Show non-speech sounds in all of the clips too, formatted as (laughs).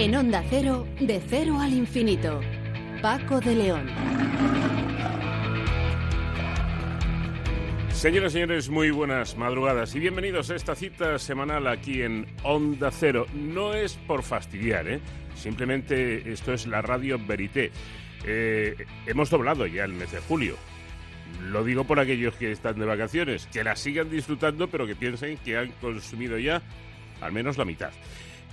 En Onda Cero, de cero al infinito. Paco de León. Señoras y señores, muy buenas madrugadas y bienvenidos a esta cita semanal aquí en Onda Cero. No es por fastidiar, ¿eh? simplemente esto es la radio Verité. Eh, hemos doblado ya el mes de julio. Lo digo por aquellos que están de vacaciones, que la sigan disfrutando, pero que piensen que han consumido ya al menos la mitad.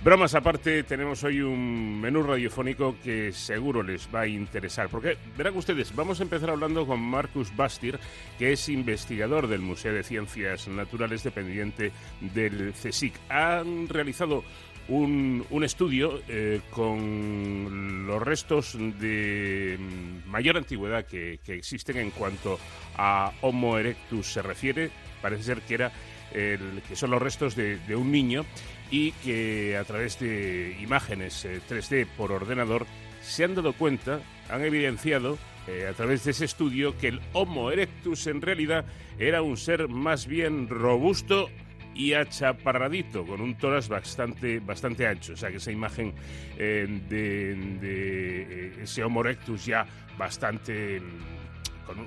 Bromas aparte, tenemos hoy un menú radiofónico que seguro les va a interesar. Porque, verán ustedes, vamos a empezar hablando con Marcus Bastir, que es investigador del Museo de Ciencias Naturales dependiente del CSIC. Han realizado un, estudio eh, con los restos de mayor antigüedad que, existen en cuanto a Homo erectus se refiere. Parece ser que era que son los restos de un niño y que a través de imágenes 3D eh, por ordenador se han dado cuenta, han evidenciado eh, a través de ese estudio que el Homo erectus en realidad era un ser más bien robusto y achaparradito, con un tórax bastante, bastante ancho. O sea que esa imagen eh, de, ese Homo erectus ya bastante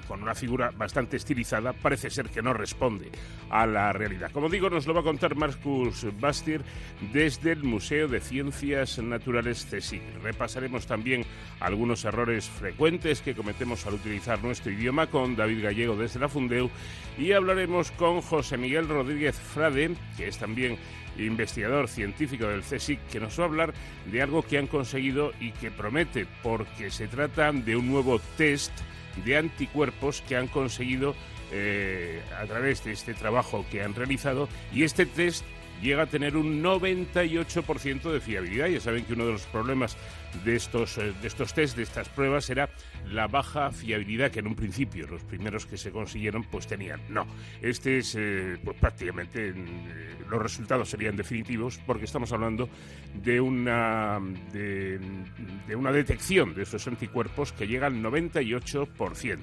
con, una figura bastante estilizada, parece ser que no responde a la realidad. Como digo, nos lo va a contar Marcus Bastir desde el Museo de Ciencias Naturales CSIC. Repasaremos también algunos errores frecuentes que cometemos al utilizar nuestro idioma con David Gallego desde la Fundeu y hablaremos con José Miguel Rodríguez Frade, que es también investigador científico del CSIC, que nos va a hablar de algo que han conseguido y que promete, porque se trata de un nuevo test de anticuerpos que han conseguido eh, a través de este trabajo que han realizado y este test llega a tener un 98% de fiabilidad. Ya saben que uno de los problemas de estos, eh, de estos test, de estas pruebas, era la baja fiabilidad que en un principio los primeros que se consiguieron pues tenían. No, este es eh, pues prácticamente eh, los resultados serían definitivos porque estamos hablando de una de, de una detección de esos anticuerpos que llega al 98%.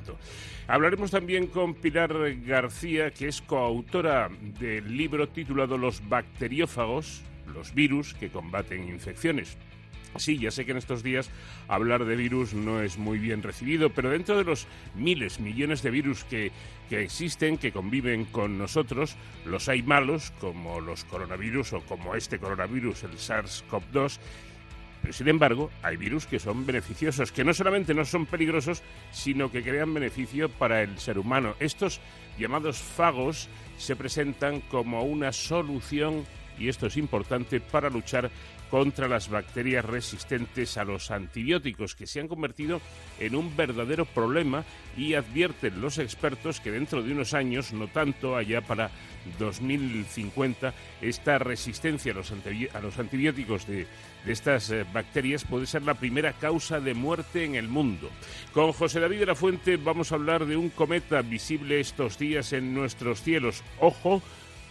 Hablaremos también con Pilar García, que es coautora del libro titulado Los bacteriófagos, los virus que combaten infecciones. Sí, ya sé que en estos días hablar de virus no es muy bien recibido, pero dentro de los miles, millones de virus que, existen, que conviven con nosotros, los hay malos, como los coronavirus o como este coronavirus, el SARS-CoV-2, pero sin embargo, hay virus que son beneficiosos, que no solamente no son peligrosos, sino que crean beneficio para el ser humano. Estos llamados fagos se presentan como una solución, y esto es importante, para luchar contra las bacterias resistentes a los antibióticos, que se han convertido en un verdadero problema y advierten los expertos que dentro de unos años, no tanto allá para 2050, esta resistencia a los, antibióticos de, estas eh, bacterias puede ser la primera causa de muerte en el mundo. Con José David de la Fuente vamos a hablar de un cometa visible estos días en nuestros cielos. Ojo,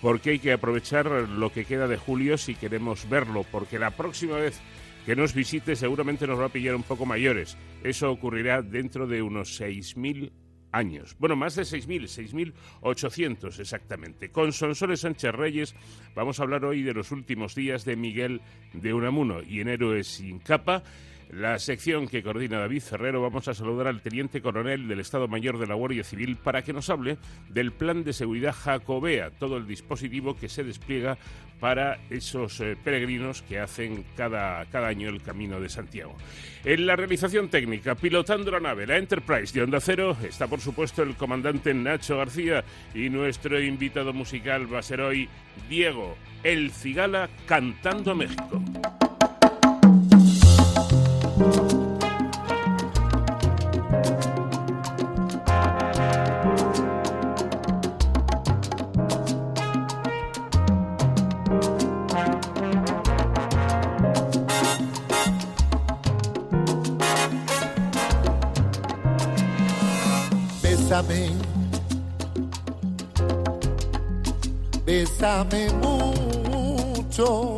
porque hay que aprovechar lo que queda de julio si queremos verlo, porque la próxima vez que nos visite seguramente nos va a pillar un poco mayores. Eso ocurrirá dentro de unos 6.000 años. Bueno, más de 6.000, 6.800 exactamente. Con Sonsoles Sánchez Reyes vamos a hablar hoy de los últimos días de Miguel de Unamuno y en Héroes sin capa la sección que coordina David Ferrero, vamos a saludar al teniente coronel del Estado Mayor de la Guardia Civil para que nos hable del plan de seguridad Jacobea, todo el dispositivo que se despliega para esos eh, peregrinos que hacen cada, cada año el camino de Santiago. En la realización técnica, pilotando la nave, la Enterprise de Onda Cero, está por supuesto el comandante Nacho García y nuestro invitado musical va a ser hoy Diego El Cigala cantando a México. Bésame, bésame mucho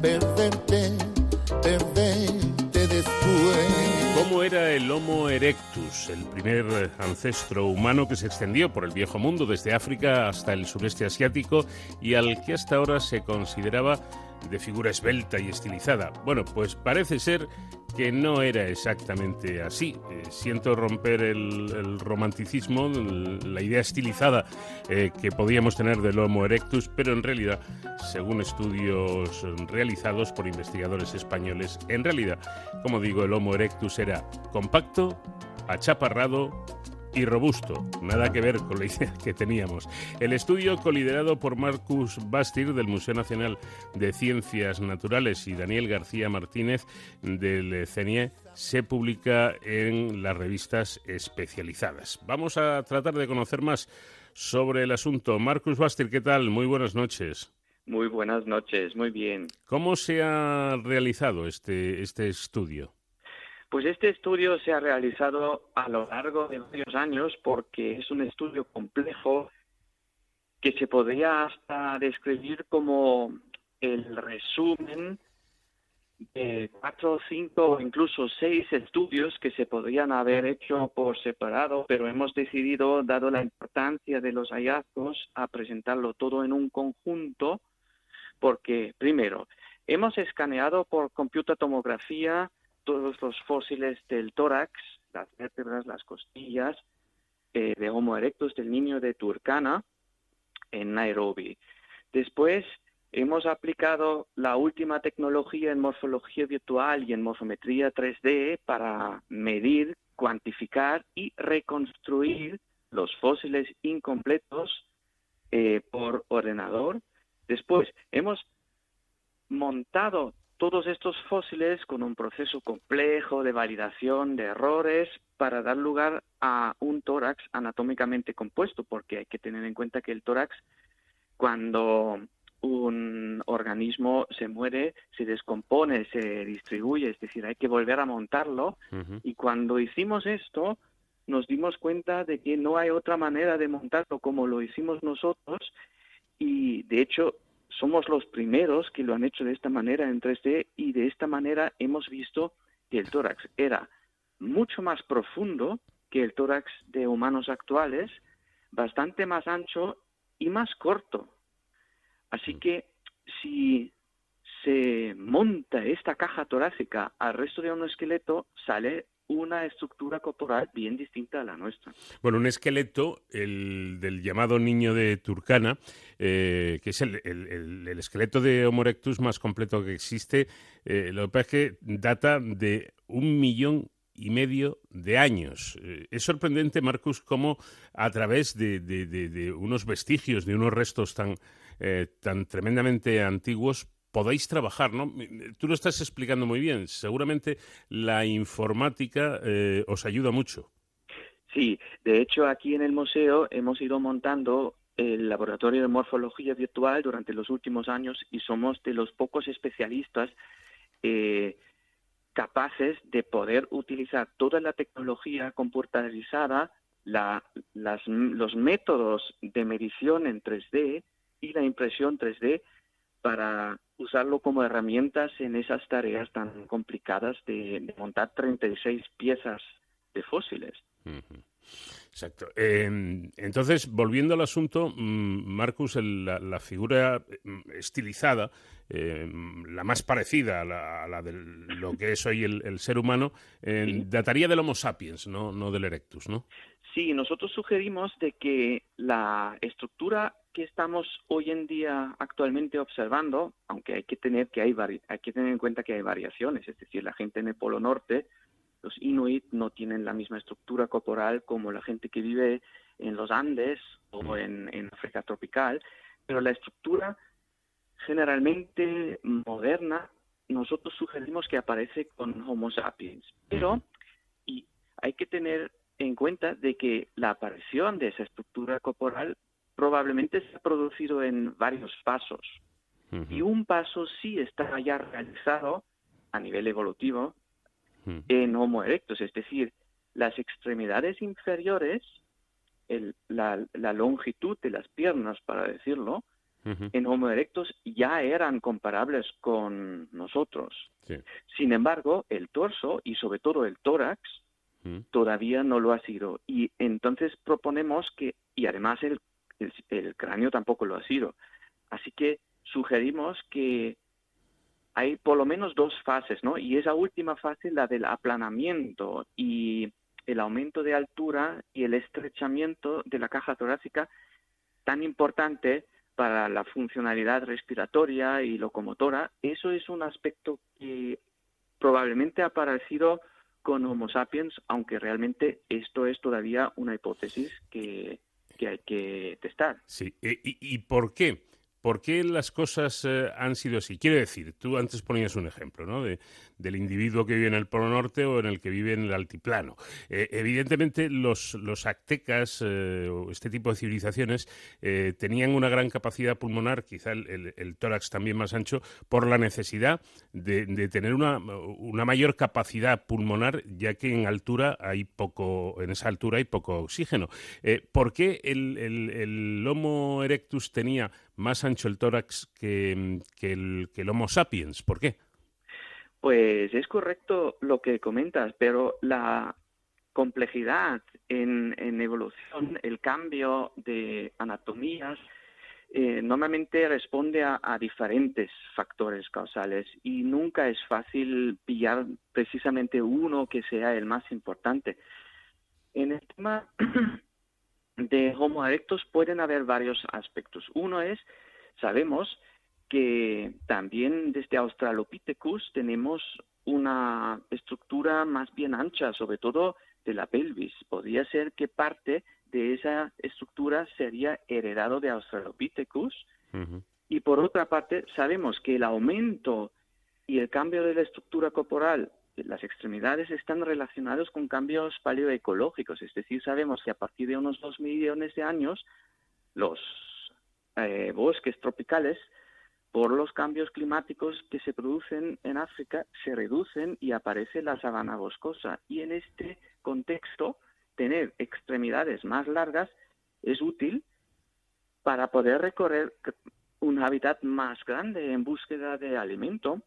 Perderte, perderte después. ¿Cómo era el Homo erectus, el primer ancestro humano que se extendió por el viejo mundo desde África hasta el sureste asiático y al que hasta ahora se consideraba de figura esbelta y estilizada? Bueno, pues parece ser que no era exactamente así. Eh, siento romper el, romanticismo, la idea estilizada eh, que podíamos tener del Homo erectus, pero en realidad, según estudios realizados por investigadores españoles, en realidad, como digo, el Homo erectus era compacto, achaparrado y robusto, nada que ver con la idea que teníamos. El estudio, coliderado por Marcus Bastir del Museo Nacional de Ciencias Naturales y Daniel García Martínez del CENIE, se publica en las revistas especializadas. Vamos a tratar de conocer más sobre el asunto. Marcus Bastir, ¿qué tal? Muy buenas noches. Muy buenas noches, muy bien. ¿Cómo se ha realizado este, este estudio? Pues este estudio se ha realizado a lo largo de varios años porque es un estudio complejo que se podría hasta describir como el resumen de cuatro, cinco o incluso seis estudios que se podrían haber hecho por separado, pero hemos decidido, dado la importancia de los hallazgos, a presentarlo todo en un conjunto porque, primero, hemos escaneado por computotomografía todos los fósiles del tórax, las vértebras, las costillas eh, de Homo erectus del niño de Turkana en Nairobi. Después hemos aplicado la última tecnología en morfología virtual y en morfometría 3D para medir, cuantificar y reconstruir los fósiles incompletos eh, por ordenador. Después hemos montado todos estos fósiles con un proceso complejo de validación de errores para dar lugar a un tórax anatómicamente compuesto, porque hay que tener en cuenta que el tórax, cuando un organismo se muere, se descompone, se distribuye, es decir, hay que volver a montarlo. Y cuando hicimos esto, nos dimos cuenta de que no hay otra manera de montarlo como lo hicimos nosotros y de hecho somos los primeros que lo han hecho de esta manera en 3D y de esta manera hemos visto que el tórax era mucho más profundo que el tórax de humanos actuales, bastante más ancho y más corto. Así que si se monta esta caja torácica al resto de un esqueleto, sale una estructura corporal bien distinta a la nuestra. Bueno, un esqueleto, el del llamado niño de Turkana, eh, que es el, el- el- el esqueleto de Homo erectus más completo que existe, eh, lo que pasa es que data de un millón y medio de años. Eh, es sorprendente, Marcus, cómo a través de, de- de- de unos vestigios, de unos restos tan, tan tremendamente antiguos, podéis trabajar, ¿no? Tú lo estás explicando muy bien. Seguramente la informática eh, os ayuda mucho. Sí, de hecho aquí en el museo hemos ido montando el laboratorio de morfología virtual durante los últimos años y somos de los pocos especialistas eh, capaces de poder utilizar toda la tecnología computarizada, los métodos de medición en 3D y la impresión 3D para usarlo como herramientas en esas tareas tan complicadas de, montar 36 piezas de fósiles. Exacto. Em, entonces, volviendo al asunto, mm, Marcus, la, figura mm, estilizada, em, la más parecida a la, de lo que es hoy el, ser humano, em, dataría del Homo sapiens, no, no del Erectus, ¿no? Sí, nosotros sugerimos de que la estructura que estamos hoy en día actualmente observando, aunque hay que tener que hay, hay que tener en cuenta que hay variaciones, es decir, la gente en el Polo Norte los inuit no tienen la misma estructura corporal como la gente que vive en los Andes o mm. en, África tropical, pero la estructura generalmente moderna nosotros sugerimos que aparece con Homo sapiens, pero y hay que tener en cuenta de que la aparición de esa estructura corporal probablemente se ha producido en varios pasos. Y un paso sí está ya realizado a nivel evolutivo, en Homo erectus, es decir, las extremidades inferiores, la, longitud de las piernas, para decirlo, en Homo erectus ya eran comparables con nosotros. Sin embargo, el torso y sobre todo el tórax todavía no lo ha sido. Y entonces proponemos que, y además el, el cráneo tampoco lo ha sido. Así que sugerimos que hay por lo menos dos fases, ¿no? Y esa última fase, la del aplanamiento y el aumento de altura y el estrechamiento de la caja torácica, tan importante para la funcionalidad respiratoria y locomotora, eso es un aspecto que probablemente ha aparecido con Homo sapiens, aunque realmente esto es todavía una hipótesis que, hay que testar. Sí, y por qué? ¿Por qué las cosas eh, han sido así? Quiero decir, tú antes ponías un ejemplo, ¿no? De, del individuo que vive en el Polo Norte o en el que vive en el altiplano. Eh, evidentemente, los, los aztecas eh, o este tipo de civilizaciones tenían una gran capacidad pulmonar, quizá el, tórax también más ancho, por la necesidad de, tener una, una, mayor capacidad pulmonar, ya que en altura hay poco, en esa altura hay poco oxígeno. ¿Por qué el, el Homo erectus tenía más ancho el tórax que, el, Homo sapiens. ¿Por qué? Pues es correcto lo que comentas, pero la complejidad en, evolución, el cambio de anatomías, eh, normalmente responde a, diferentes factores causales y nunca es fácil pillar precisamente uno que sea el más importante. En el tema (clears throat) de Homo erectus pueden haber varios aspectos. Uno es, sabemos que también desde Australopithecus tenemos una estructura más bien ancha, sobre todo de la pelvis. Podría ser que parte de esa estructura sería heredado de Australopithecus. Y por otra parte, sabemos que el aumento y el cambio de la estructura corporal las extremidades están relacionados con cambios paleoecológicos, es decir, sabemos que a partir de unos dos millones de años los eh, bosques tropicales, por los cambios climáticos que se producen en África, se reducen y aparece la sabana boscosa. Y en este contexto, tener extremidades más largas es útil para poder recorrer un hábitat más grande en búsqueda de alimento.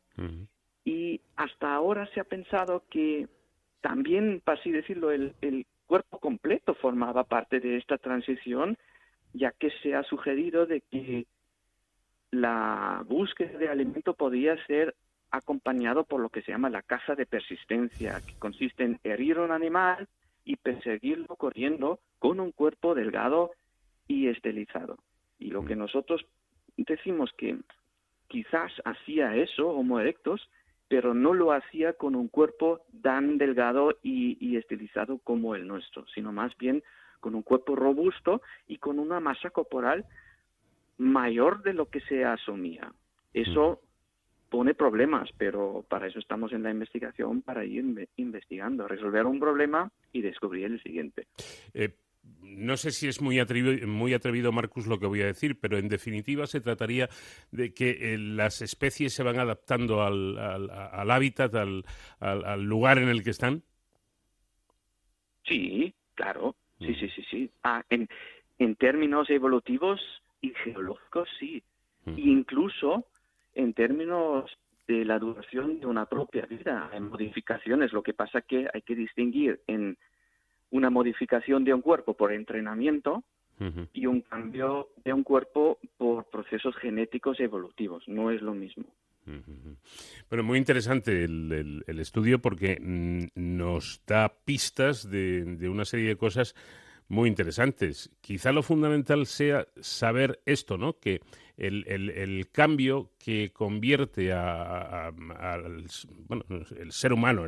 Y hasta ahora se ha pensado que también, para así decirlo, el, cuerpo completo formaba parte de esta transición, ya que se ha sugerido de que la búsqueda de alimento podía ser acompañado por lo que se llama la caza de persistencia, que consiste en herir un animal y perseguirlo corriendo con un cuerpo delgado y estilizado. Y lo que nosotros decimos que quizás hacía eso Homo erectus pero no lo hacía con un cuerpo tan delgado y, estilizado como el nuestro, sino más bien con un cuerpo robusto y con una masa corporal mayor de lo que se asumía. Eso pone problemas, pero para eso estamos en la investigación, para ir investigando, resolver un problema y descubrir el siguiente. Eh, no sé si es muy atrevido, muy atrevido, Marcus, lo que voy a decir, pero en definitiva se trataría de que eh, las especies se van adaptando al, al, hábitat, al, al, lugar en el que están. Sí, claro. Sí, mm. sí, sí, sí. Ah, en, en términos evolutivos y geológicos, sí. Mm. Incluso en términos de la duración de una propia vida, en modificaciones. Lo que pasa que hay que distinguir en una modificación de un cuerpo por entrenamiento y un cambio de un cuerpo por procesos genéticos evolutivos. No es lo mismo. Bueno, muy interesante el, estudio porque mm, nos da pistas de, una serie de cosas muy interesantes. Quizá lo fundamental sea saber esto, ¿no? Que el, cambio que convierte al bueno, el ser humano,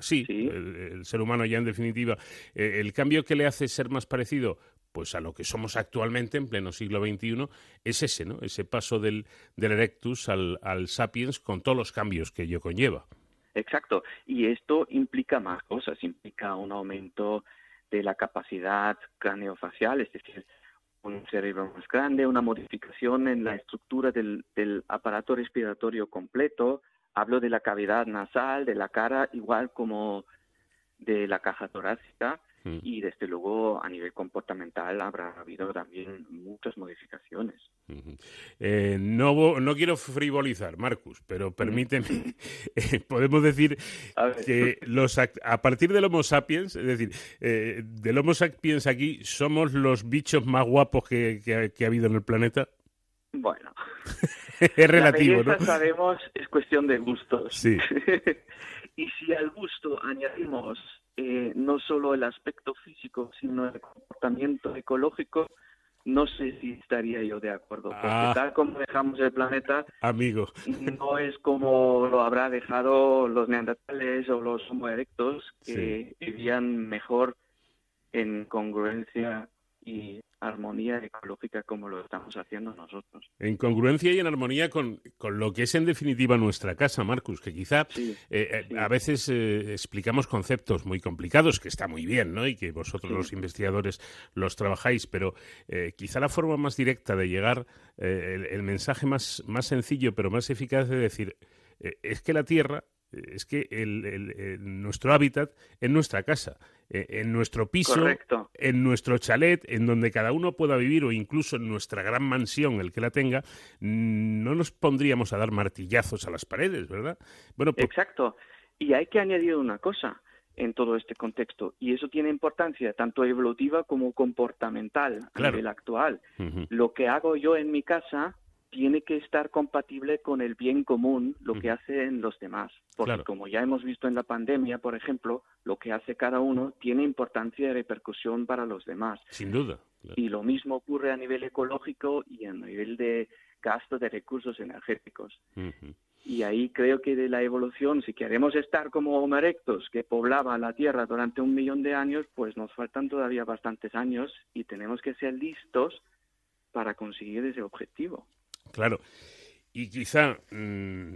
sí, El, ser humano ya en definitiva, eh, el cambio que le hace ser más parecido pues a lo que somos actualmente en pleno siglo XXI es ese, ¿no? Ese paso del, del Erectus al, al Sapiens con todos los cambios que ello conlleva. Exacto. Y esto implica más cosas, implica un aumento de la capacidad craneofacial, es decir, un cerebro más grande, una modificación en la estructura del, del aparato respiratorio completo. Hablo de la cavidad nasal, de la cara, igual como de la caja torácica Mm. Y desde luego a nivel comportamental habrá habido también muchas modificaciones. Eh, no, no quiero frivolizar, Marcus, pero permíteme, (laughs) eh, podemos decir que los a partir del Homo sapiens, es decir, eh, del Homo sapiens aquí, somos los bichos más guapos que, que, ha habido en el planeta. Bueno, (laughs) es relativo, ¿no? sabemos, es cuestión de gustos. Sí. (laughs) y si al gusto añadimos eh, no solo el aspecto físico, sino el comportamiento ecológico, no sé si estaría yo de acuerdo. Porque ah. tal como dejamos el planeta, amigo, no es como lo habrá dejado los neandertales o los homo erectos, que vivían mejor en congruencia y armonía ecológica como lo estamos haciendo nosotros. En congruencia y en armonía con, lo que es en definitiva nuestra casa, Marcus, que quizá eh, eh, a veces eh, explicamos conceptos muy complicados, que está muy bien, ¿no? Y que vosotros los investigadores los trabajáis, pero quizá la forma más directa de llegar, el, el, mensaje más, más sencillo pero más eficaz de decir, es que la Tierra es que el, nuestro hábitat es nuestra casa, eh, en nuestro piso, en nuestro chalet, en donde cada uno pueda vivir o incluso en nuestra gran mansión, el que la tenga, no nos pondríamos a dar martillazos a las paredes, ¿verdad? Bueno, Exacto. Y hay que añadir una cosa en todo este contexto, y eso tiene importancia tanto evolutiva como comportamental a nivel actual. Lo que hago yo en mi casa tiene que estar compatible con el bien común, lo que hacen los demás. Porque como ya hemos visto en la pandemia, por ejemplo, lo que hace cada uno tiene importancia y repercusión para los demás. Sin duda. Y lo mismo ocurre a nivel ecológico y a nivel de gasto de recursos energéticos. Y ahí creo que de la evolución, si queremos estar como Homo erectus, que poblaba la Tierra durante un millón de años, pues nos faltan todavía bastantes años y tenemos que ser listos para conseguir ese objetivo. Claro. Y quizá, mm,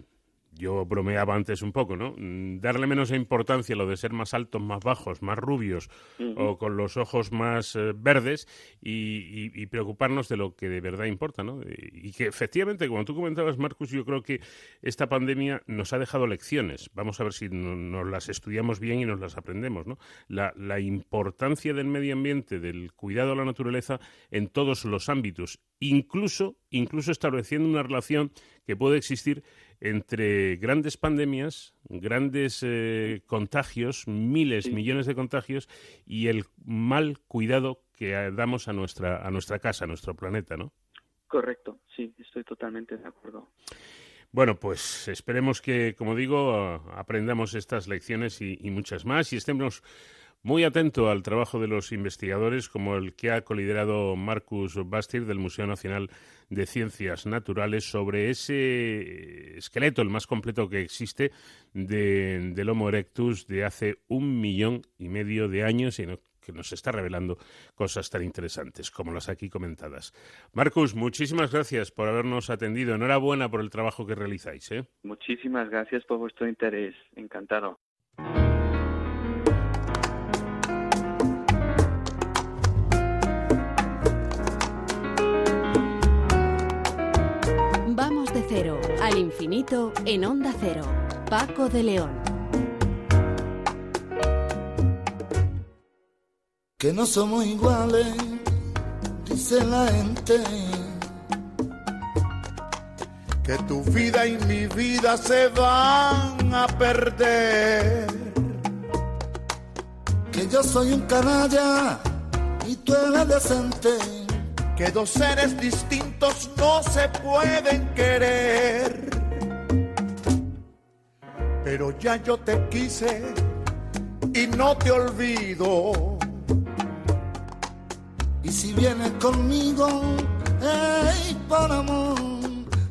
yo bromeaba antes un poco, ¿no? Mm, darle menos importancia a lo de ser más altos, más bajos, más rubios o con los ojos más eh, verdes y, preocuparnos de lo que de verdad importa, ¿no? Y que efectivamente, como tú comentabas, Marcus, yo creo que esta pandemia nos ha dejado lecciones. Vamos a ver si nos las estudiamos bien y nos las aprendemos, ¿no? La, la importancia del medio ambiente, del cuidado a la naturaleza en todos los ámbitos, incluso, incluso estableciendo una relación que puede existir entre grandes pandemias, grandes eh, contagios, miles, millones de contagios y el mal cuidado que damos a nuestra, a nuestra casa, a nuestro planeta, ¿no? Correcto, sí, estoy totalmente de acuerdo. Bueno, pues esperemos que, como digo, aprendamos estas lecciones y, y muchas más y estemos muy atento al trabajo de los investigadores como el que ha coliderado Marcus Bastir del Museo Nacional de Ciencias Naturales sobre ese esqueleto, el más completo que existe, de, del Homo erectus de hace un millón y medio de años y que nos está revelando cosas tan interesantes como las aquí comentadas. Marcus, muchísimas gracias por habernos atendido. Enhorabuena por el trabajo que realizáis. ¿eh? Muchísimas gracias por vuestro interés. Encantado. Al infinito en onda cero. Paco de León. que no somos iguales, dice la gente. Que tu vida y mi vida se van a perder. Que yo soy un canalla y tú eres decente. Que dos seres distintos no se pueden querer. Pero ya yo te quise y no te olvido y si vienes conmigo, hey, por amor,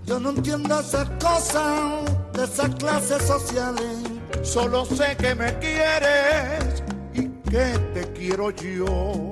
yo no entiendo esas cosas de esas clases sociales. Solo sé que me quieres y que te quiero yo.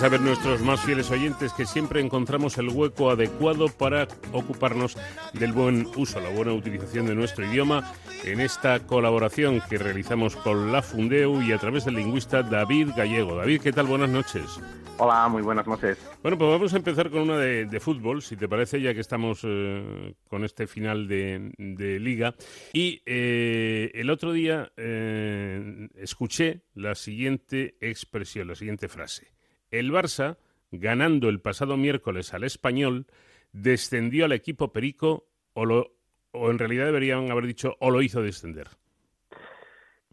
Saber nuestros más fieles oyentes que siempre encontramos el hueco adecuado para ocuparnos del buen uso, la buena utilización de nuestro idioma en esta colaboración que realizamos con la Fundeu y a través del lingüista David Gallego. David, ¿qué tal? Buenas noches. Hola, muy buenas noches. Bueno, pues vamos a empezar con una de, fútbol, si te parece, ya que estamos eh, con este final de, liga. Y eh, el otro día eh, escuché la siguiente expresión, la siguiente frase. El Barça, ganando el pasado miércoles al español, descendió al equipo Perico o, lo, en realidad deberían haber dicho o lo hizo descender.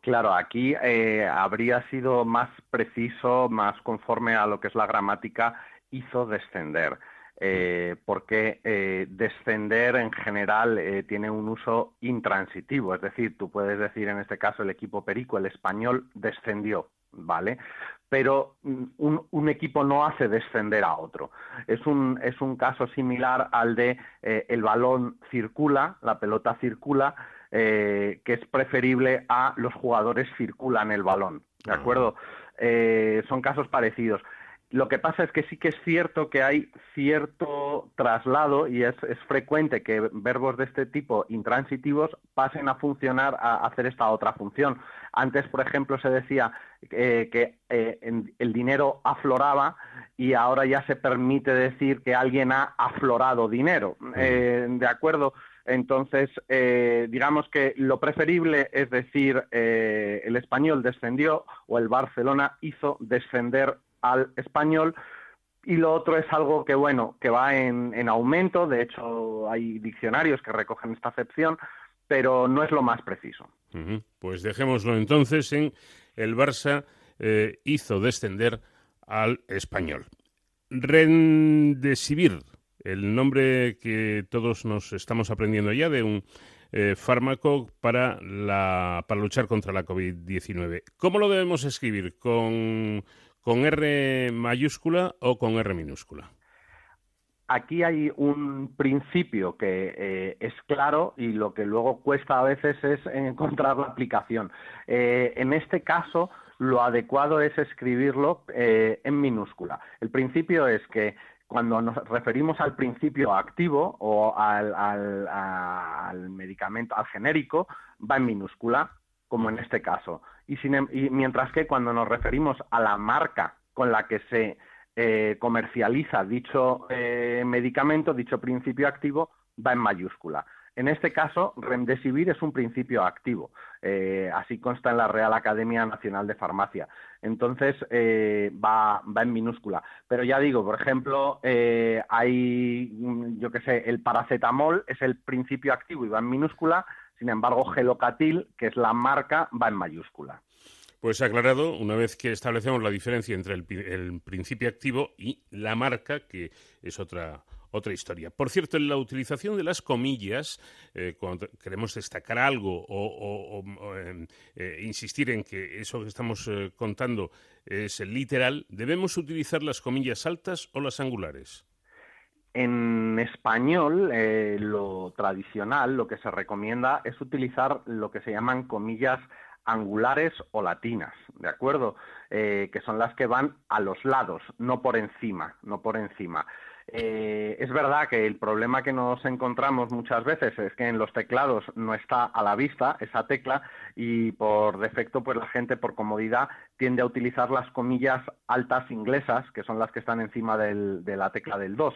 Claro, aquí eh, habría sido más preciso, más conforme a lo que es la gramática, hizo descender. Eh, porque eh, descender en general tiene un uso intransitivo, es decir, tú puedes decir en este caso el equipo Perico, el español descendió, ¿vale? Pero mm, un, equipo no hace descender a otro. Es un, es un caso similar al de eh, el balón circula, la pelota circula, eh, que es preferible a los jugadores circulan el balón. ¿De acuerdo? Eh, son casos parecidos. Lo que pasa es que sí que es cierto que hay cierto traslado y es, frecuente que verbos de este tipo intransitivos pasen a funcionar, a hacer esta otra función. Antes, por ejemplo, se decía eh, que eh, el dinero afloraba y ahora ya se permite decir que alguien ha aflorado dinero. Eh, ¿De acuerdo? Entonces, digamos que lo preferible es decir, el español descendió o el Barcelona hizo descender al español. Y lo otro es algo que, bueno, que va en, aumento. De hecho, hay diccionarios que recogen esta acepción, pero no es lo más preciso. Pues dejémoslo entonces en el Barça eh, hizo descender al español. Rendesivir, el nombre que todos nos estamos aprendiendo ya de un eh, fármaco para, la, para luchar contra la COVID-19. ¿Cómo lo debemos escribir? ¿Con ¿Con R mayúscula o con R minúscula? Aquí hay un principio que eh, es claro y lo que luego cuesta a veces es encontrar la aplicación. Eh, en este caso, lo adecuado es escribirlo eh, en minúscula. El principio es que cuando nos referimos al principio activo o al, medicamento, al genérico, va en minúscula, como en este caso. Em, y, mientras que cuando nos referimos a la marca con la que se eh, comercializa dicho eh, medicamento, dicho principio activo, va en mayúscula. En este caso, Remdesivir es un principio activo, eh, así consta en la Real Academia Nacional de Farmacia. Entonces, va, va, en minúscula. Pero ya digo, por ejemplo, hay, yo qué sé, el paracetamol es el principio activo y va en minúscula, sin embargo, Gelocatil, que es la marca, va en mayúscula. Pues aclarado, una vez que establecemos la diferencia entre el, principio activo y la marca, que es otra otra historia. Por cierto, en la utilización de las comillas, eh, cuando queremos destacar algo o, em, eh, insistir en que eso que estamos eh, contando es literal, ¿debemos utilizar las comillas altas o las angulares? En español, lo tradicional, lo que se recomienda es utilizar lo que se llaman comillas angulares o latinas, ¿de acuerdo? Eh, que son las que van a los lados, no por encima, no por encima. Eh, es verdad que el problema que nos encontramos muchas veces es que en los teclados no está a la vista esa tecla y por defecto pues la gente por comodidad tiende a utilizar las comillas altas inglesas que son las que están encima de la tecla del 2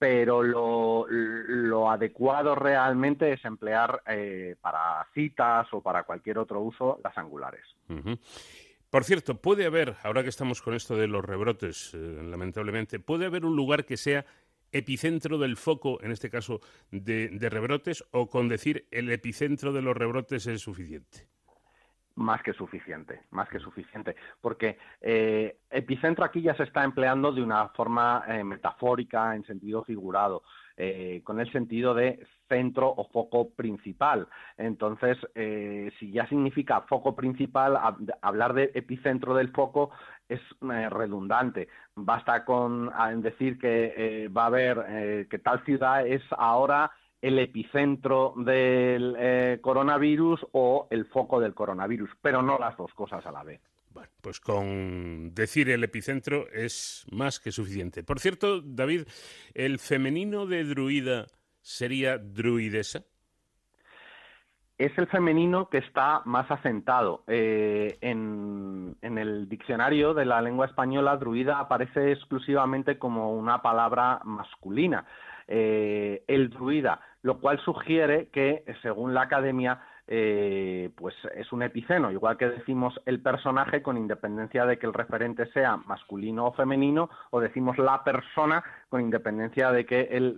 pero lo, adecuado realmente es emplear eh, para citas o para cualquier otro uso las angulares. Por cierto, puede haber, ahora que estamos con esto de los rebrotes, eh, lamentablemente, puede haber un lugar que sea epicentro del foco, en este caso, de rebrotes, o con decir el epicentro de los rebrotes es suficiente más que suficiente, más que suficiente, porque eh, epicentro aquí ya se está empleando de una forma eh, metafórica, en sentido figurado, eh, con el sentido de centro o foco principal. Entonces, si ya significa foco principal, hablar de epicentro del foco es redundante. Basta con decir que va a haber que tal ciudad es ahora el epicentro del eh, coronavirus o el foco del coronavirus, pero no las dos cosas a la vez. Bueno, pues con decir el epicentro es más que suficiente. Por cierto, David, ¿el femenino de druida sería druidesa? Es el femenino que está más asentado. Eh, en, en, el diccionario de la lengua española, druida aparece exclusivamente como una palabra masculina. Eh, el druida, lo cual sugiere que, según la academia, eh, pues es un epiceno, igual que decimos el personaje con independencia de que el referente sea masculino o femenino, o decimos la persona con independencia de que el,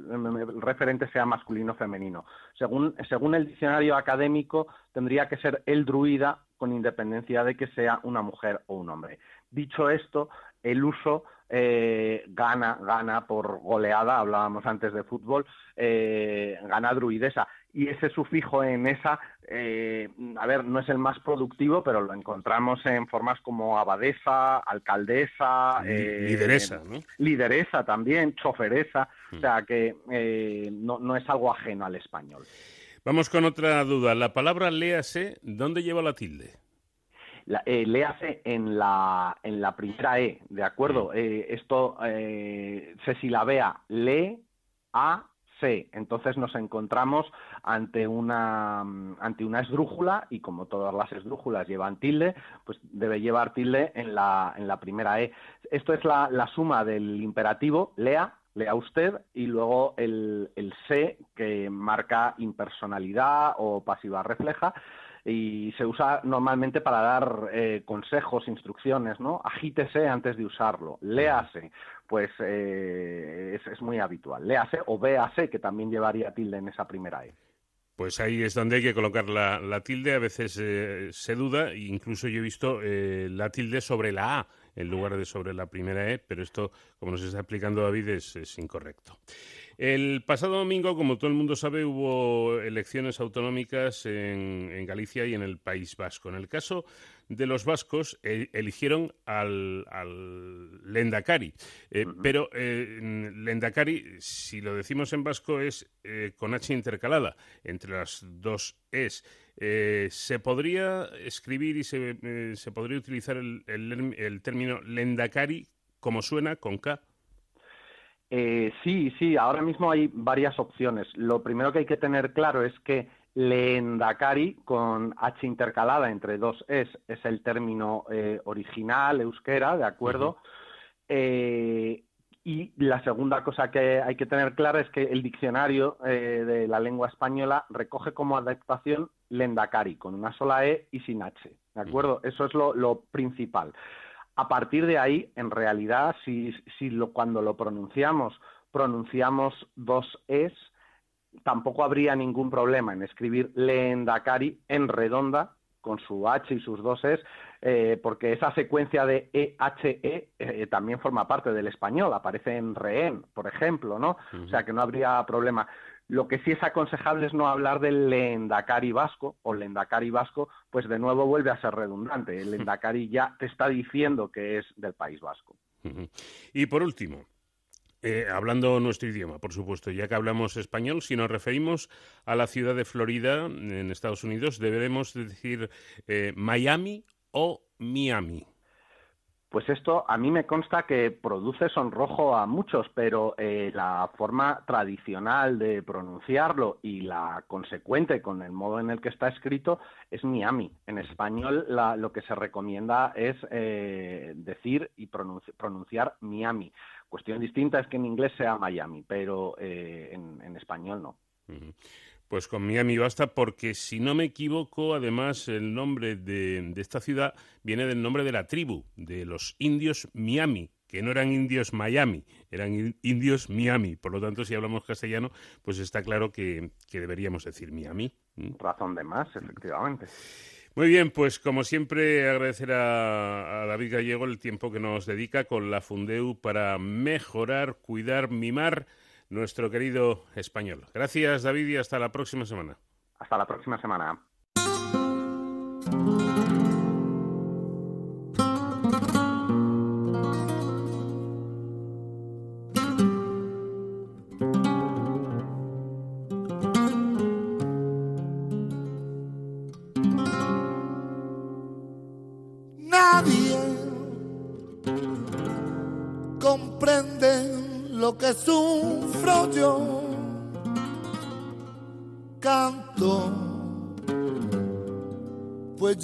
referente sea masculino o femenino. Según, según el diccionario académico, tendría que ser el druida con independencia de que sea una mujer o un hombre. Dicho esto, el uso eh, gana, gana por goleada, hablábamos antes de fútbol, eh, gana druidesa. Y ese sufijo en esa, eh, a ver, no es el más productivo, pero lo encontramos en formas como abadesa, alcaldesa, lideresa, ¿no? Lideresa también, choferesa, o sea que no, no es algo ajeno al español. Vamos con otra duda. La palabra léase, ¿dónde lleva la tilde? La, eh, léase en la, en la primera E, ¿de acuerdo? Eh, esto eh, se silabea le, a, se. Entonces nos encontramos ante una, ante una esdrújula y como todas las esdrújulas llevan tilde, pues debe llevar tilde en la, en la primera E. Esto es la, la suma del imperativo, lea, lea usted, y luego el, el se, que marca impersonalidad o pasiva refleja, y se usa normalmente para dar eh, consejos, instrucciones, ¿no? Agítese antes de usarlo, léase, pues eh, es, muy habitual, léase o véase, que también llevaría tilde en esa primera E. Pues ahí es donde hay que colocar la, tilde, a veces eh, se duda, incluso yo he visto la tilde sobre la A en lugar de sobre la primera E, pero esto, como nos está explicando David, es incorrecto. El pasado domingo, como todo el mundo sabe, hubo elecciones autonómicas en, Galicia y en el País Vasco. En el caso de los vascos, eh, eligieron al, Lendakari. Eh, pero eh, Lendakari, si lo decimos en vasco, es con H intercalada entre las dos es. ¿Se podría escribir y se, se podría utilizar el, el término Lendakari como suena con K? Eh, sí, sí, ahora mismo hay varias opciones. Lo primero que hay que tener claro es que Leendakari, con H intercalada entre dos es, es el término eh, original, euskera, ¿de acuerdo? Eh, y la segunda cosa que hay que tener clara es que el diccionario de la lengua española recoge como adaptación Lendakari, con una sola E y sin H, ¿de acuerdo? Eso es lo principal. A partir de ahí, en realidad, si, cuando lo pronunciamos, pronunciamos dos es, tampoco habría ningún problema en escribir leendakari en redonda con su H y sus dos Es, eh, porque esa secuencia de EHE -E, eh, también forma parte del español, aparece en rehén, por ejemplo, ¿no? O sea que no habría problema. Lo que sí es aconsejable es no hablar del lendacari vasco o lendacari vasco, pues de nuevo vuelve a ser redundante. El (laughs) lendacari ya te está diciendo que es del País Vasco. Y por último, eh, hablando nuestro idioma, por supuesto, ya que hablamos español, si nos referimos a la ciudad de Florida, en Estados Unidos, deberemos decir eh, Miami o Miami. Pues esto a mí me consta que produce sonrojo a muchos, pero eh, la forma tradicional de pronunciarlo y la consecuente con el modo en el que está escrito es Miami. En español lo que se recomienda es eh, decir y pronunciar Miami. Cuestión distinta es que en inglés sea Miami, pero eh, en, español no. Pues con Miami basta porque, si no me equivoco, además el nombre de, esta ciudad viene del nombre de la tribu, de los indios Miami, que no eran indios Miami, eran indios Miami. Por lo tanto, si hablamos castellano, pues está claro que, deberíamos decir Miami. Razón de más, efectivamente. Muy bien, pues como siempre agradecer a, a, David Gallego el tiempo que nos dedica con la Fundeu para mejorar, cuidar, mimar nuestro querido español. Gracias, David, y hasta la próxima semana. Hasta la próxima semana.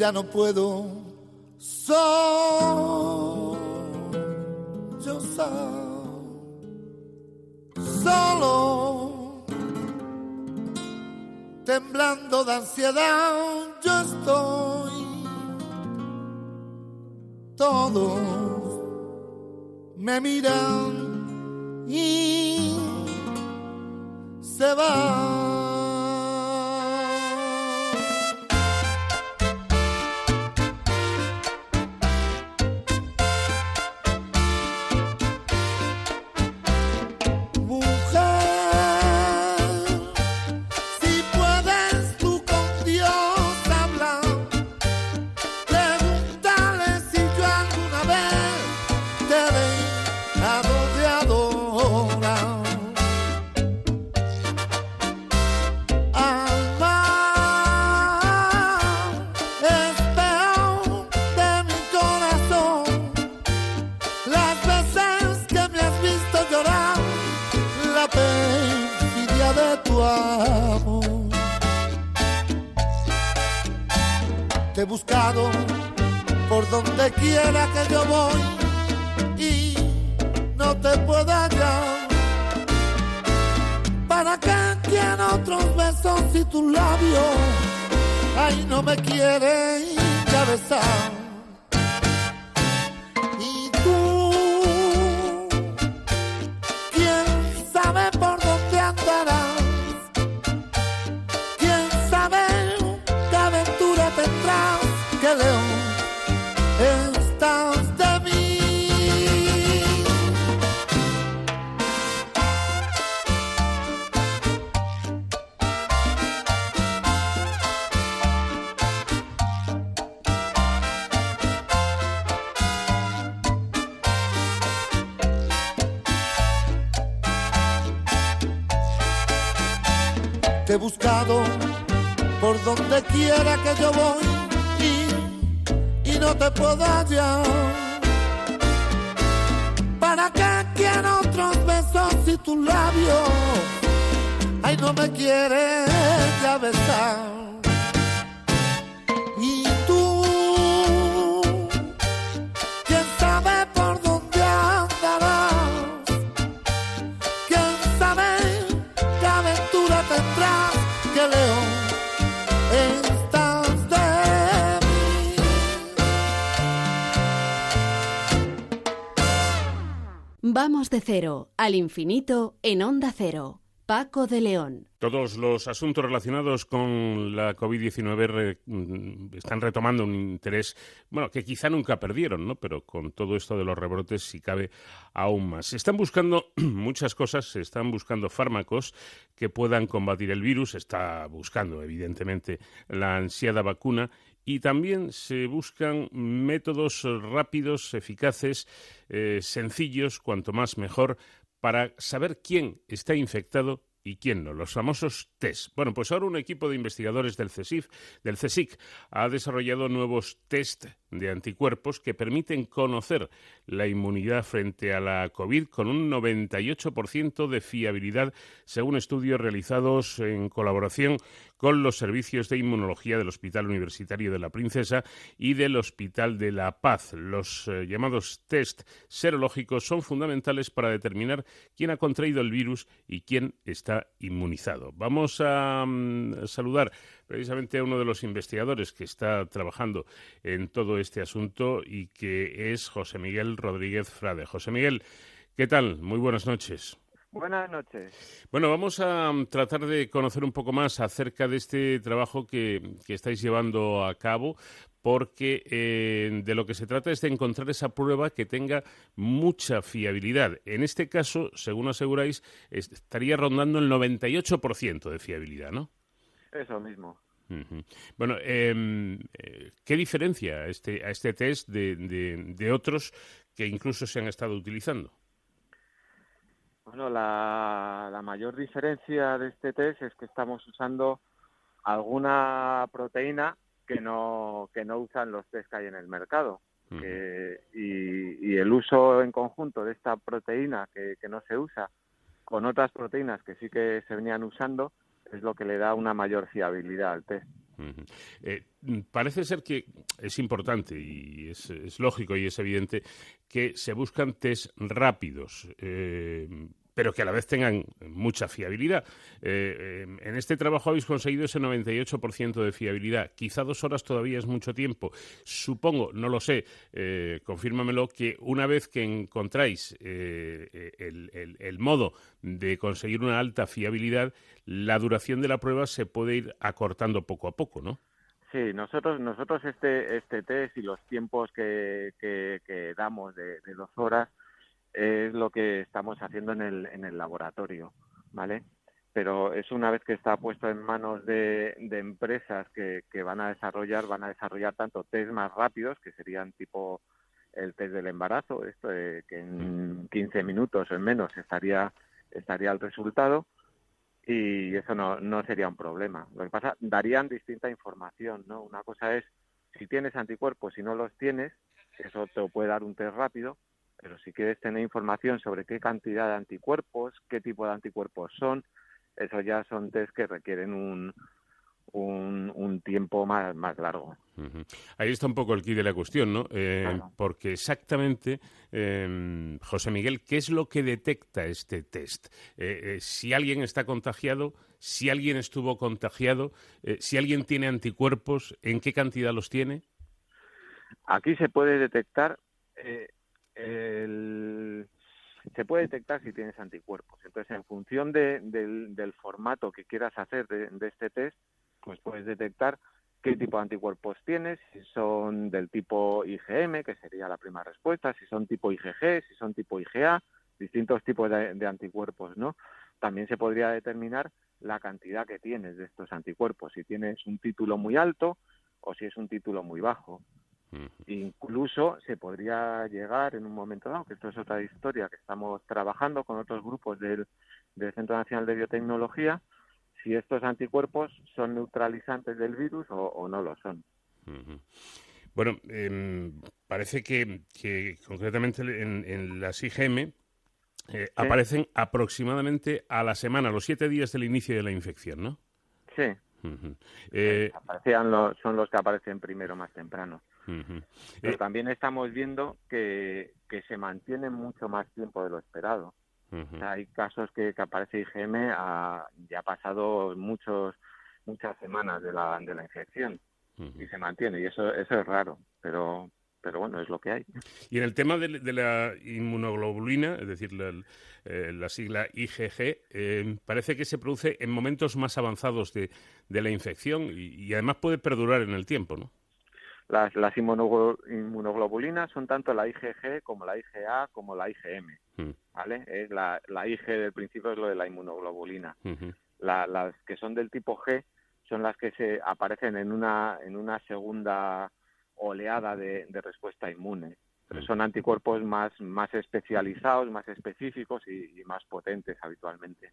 Ya no puedo solo. Yo solo, temblando de ansiedad, yo estoy. Todos me miran y se va. Te he buscado por donde quiera que yo voy y, no te puedo hallar. ¿Para qué quiero otros besos si tus labios, ay, no me quieres ya besar? Vamos de cero al infinito en onda cero. Paco de León. Todos los asuntos relacionados con la COVID-19 mm, están retomando un interés, bueno, que quizá nunca perdieron, ¿no? Pero con todo esto de los rebrotes, si cabe, aún más. Se están buscando (clears throat) muchas cosas, se están buscando fármacos que puedan combatir el virus, está buscando, evidentemente, la ansiada vacuna y también se buscan métodos rápidos, eficaces, eh, sencillos, cuanto más mejor, para saber quién está infectado y quién no, los famosos test. Bueno, pues ahora un equipo de investigadores del CSIC, del CSIC ha desarrollado nuevos test de anticuerpos que permiten conocer la inmunidad frente a la COVID con un 98% de fiabilidad, según estudios realizados en colaboración con los servicios de inmunología del Hospital Universitario de la Princesa y del Hospital de la Paz. Los eh, llamados test serológicos son fundamentales para determinar quién ha contraído el virus y quién está inmunizado. Vamos a mm, saludar precisamente a uno de los investigadores que está trabajando en todo este asunto y que es José Miguel Rodríguez Frade. José Miguel, ¿qué tal? Muy buenas noches. Buenas noches. Bueno, vamos a mm, tratar de conocer un poco más acerca de este trabajo que, estáis llevando a cabo, porque eh, de lo que se trata es de encontrar esa prueba que tenga mucha fiabilidad. En este caso, según aseguráis, estaría rondando el 98% de fiabilidad, ¿no? Eso mismo. Bueno, em, eh, ¿qué diferencia este, a este test de otros que incluso se han estado utilizando? Bueno, la, mayor diferencia de este test es que estamos usando alguna proteína que no, que no usan los test que hay en el mercado. y, el uso en conjunto de esta proteína que, no se usa con otras proteínas que sí que se venían usando es lo que le da una mayor fiabilidad al test. Eh, parece ser que es importante y es, es, lógico y es evidente que se buscan test rápidos. Eh, pero que a la vez tengan mucha fiabilidad. Eh, en este trabajo habéis conseguido ese 98% de fiabilidad. Quizá dos horas todavía es mucho tiempo. Supongo, no lo sé, eh, confírmamelo, que una vez que encontráis eh, el, modo de conseguir una alta fiabilidad, la duración de la prueba se puede ir acortando poco a poco, ¿no? Sí, nosotros, nosotros este, este test y los tiempos que, damos de dos horas, es lo que estamos haciendo en el, en el laboratorio, ¿vale? Pero es una vez que está puesto en manos de, de empresas que, que, van a desarrollar, van a desarrollar tanto test más rápidos, que serían tipo el test del embarazo, esto de que en 15 minutos o en menos estaría, estaría el resultado, y eso no, no sería un problema. Lo que pasa, darían distinta información, ¿no? Una cosa es si tienes anticuerpos, si no los tienes, eso te puede dar un test rápido, pero si quieres tener información sobre qué cantidad de anticuerpos, qué tipo de anticuerpos son, eso ya son test que requieren un, un, tiempo más, más largo. Ahí está un poco el key de la cuestión, ¿no? Eh, porque exactamente, em, José Miguel, ¿qué es lo que detecta este test? Eh, eh, si alguien está contagiado, si alguien estuvo contagiado, si alguien tiene anticuerpos, ¿en qué cantidad los tiene? Aquí se puede detectar se puede detectar si tienes anticuerpos. Entonces, en función de, del, formato que quieras hacer de, este test, pues puedes detectar qué tipo de anticuerpos tienes, si son del tipo IgM, que sería la primera respuesta, si son tipo IgG, si son tipo IgA, distintos tipos de, de anticuerpos, ¿no? También se podría determinar la cantidad que tienes de estos anticuerpos, si tienes un título muy alto o si es un título muy bajo. Incluso se podría llegar en un momento dado, que esto es otra historia que estamos trabajando con otros grupos del, Centro Nacional de Biotecnología, si estos anticuerpos son neutralizantes del virus o, no lo son. Bueno, em, parece que, concretamente en, las IgM eh, aparecen aproximadamente a la semana, los siete días del inicio de la infección, ¿no? Sí. Eh, son los que aparecen primero más temprano. Pero eh, también estamos viendo que, que se mantiene mucho más tiempo de lo esperado. hay casos que, que aparece IgM a, ya ha pasado muchos muchas semanas de la, de la infección y se mantiene y eso eso es raro pero pero bueno, es lo que hay. Y en el tema de, la inmunoglobulina, es decir, la, eh, sigla IgG, eh, parece que se produce en momentos más avanzados de, la infección y, además puede perdurar en el tiempo, ¿no? Las, las inmunoglobulinas son tanto la IgG como la IgA como la IgM, mm. ¿vale? Es la, la IG del principio es lo de la inmunoglobulina. las que son del tipo G son las que se aparecen en una, en una segunda oleada de, respuesta inmune. Pero mm. son anticuerpos más, más especializados, más específicos y, más potentes habitualmente.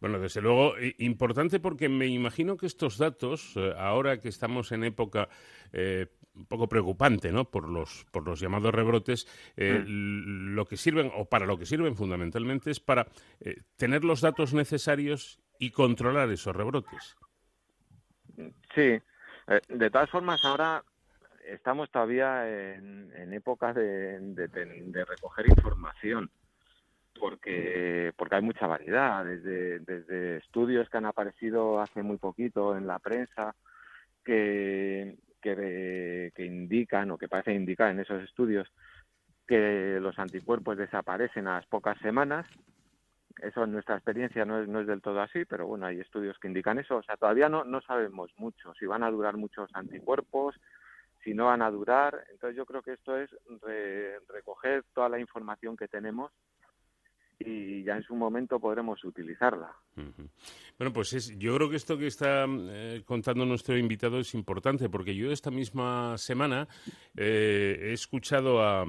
Bueno, desde luego, importante porque me imagino que estos datos, eh, ahora que estamos en época eh, un poco preocupante, ¿no? Por los, por los llamados rebrotes, eh, mm. lo que sirven, o para lo que sirven fundamentalmente, es para tener los datos necesarios y controlar esos rebrotes. Sí, de todas formas, ahora estamos todavía en, en épocas de, de, recoger información porque porque hay mucha variedad desde, desde estudios que han aparecido hace muy poquito en la prensa que, que, que indican o que parecen indicar en esos estudios que los anticuerpos desaparecen a las pocas semanas eso en nuestra experiencia no es, no es del todo así, pero bueno, hay estudios que indican eso. O sea, todavía no, no sabemos mucho si van a durar muchos anticuerpos, si no van a durar. Entonces yo creo que esto es recoger toda la información que tenemos y ya en su momento podremos utilizarla. Bueno, pues es, yo creo que esto que está eh, contando nuestro invitado es importante, porque yo esta misma semana eh, he escuchado a,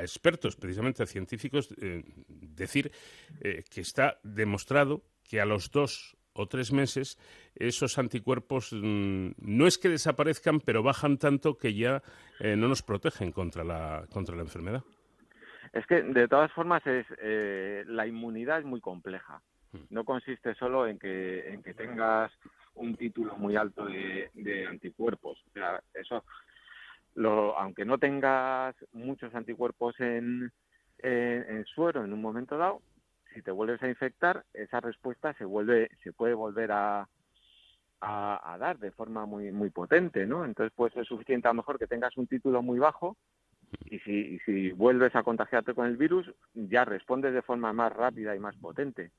expertos, precisamente a científicos, eh, decir que está demostrado que a los dos o tres meses, esos anticuerpos mm, no es que desaparezcan, pero bajan tanto que ya eh, no nos protegen contra la, contra la enfermedad. Es que, de todas formas, es, eh, la inmunidad es muy compleja. Hmm. No consiste solo en que, en que tengas un título muy alto de, anticuerpos. O sea, eso, lo, aunque no tengas muchos anticuerpos en, en suero en un momento dado, si te vuelves a infectar, esa respuesta se vuelve, se puede volver a, a, dar de forma muy muy potente, ¿no? Entonces puede ser suficiente a lo mejor que tengas un título muy bajo y si, si vuelves a contagiarte con el virus, ya respondes de forma más rápida y más potente.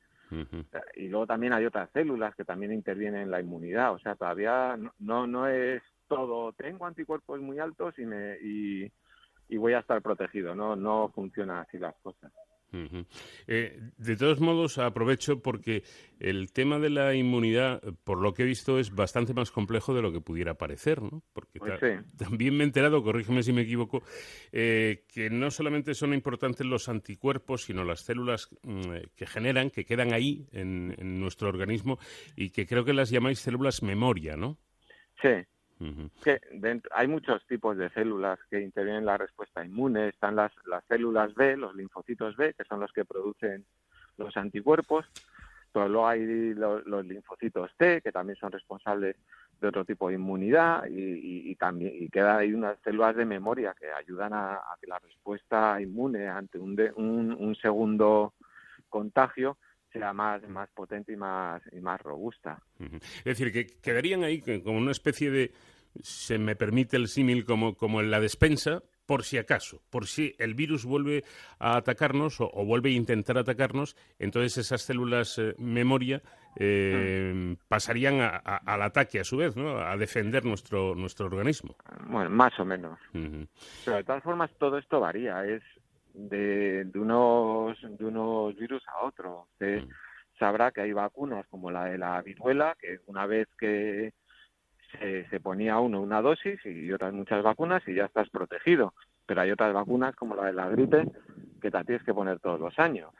Y luego también hay otras células que también intervienen en la inmunidad. O sea, todavía no, no es todo, tengo anticuerpos muy altos y, me, y, y voy a estar protegido. No, no funciona así las cosas. Eh, de todos modos, aprovecho porque el tema de la inmunidad, por lo que he visto, es bastante más complejo de lo que pudiera parecer, ¿no? Porque pues también me he enterado, corrígeme si me equivoco, eh, que no solamente son importantes los anticuerpos, sino las células mm, que generan, que quedan ahí en, en nuestro organismo y que creo que las llamáis células memoria, ¿no? Sí, que hay muchos tipos de células que intervienen en la respuesta inmune. Están las, las células B, los linfocitos B, que son los que producen los anticuerpos. Pero luego hay los, linfocitos T, que también son responsables de otro tipo de inmunidad. Y, y, también y queda ahí unas células de memoria que ayudan a, que la respuesta inmune ante un, un, un segundo contagio sea más, más potente y más, y más robusta. Es decir, que quedarían ahí como una especie de, se me permite el símil, como, como en la despensa, por si acaso, por si el virus vuelve a atacarnos o, vuelve a intentar atacarnos, entonces esas células eh, memoria eh, mm. pasarían al ataque a su vez, ¿no? a defender nuestro, nuestro organismo. Bueno, más o menos. Pero de todas formas todo esto varía, es de, de, unos, de unos virus a otros. Usted mm. sabrá que hay vacunas como la de la viruela, que una vez que se, se ponía uno una dosis y otras muchas vacunas y ya estás protegido. Pero hay otras vacunas como la de la gripe que te tienes que poner todos los años.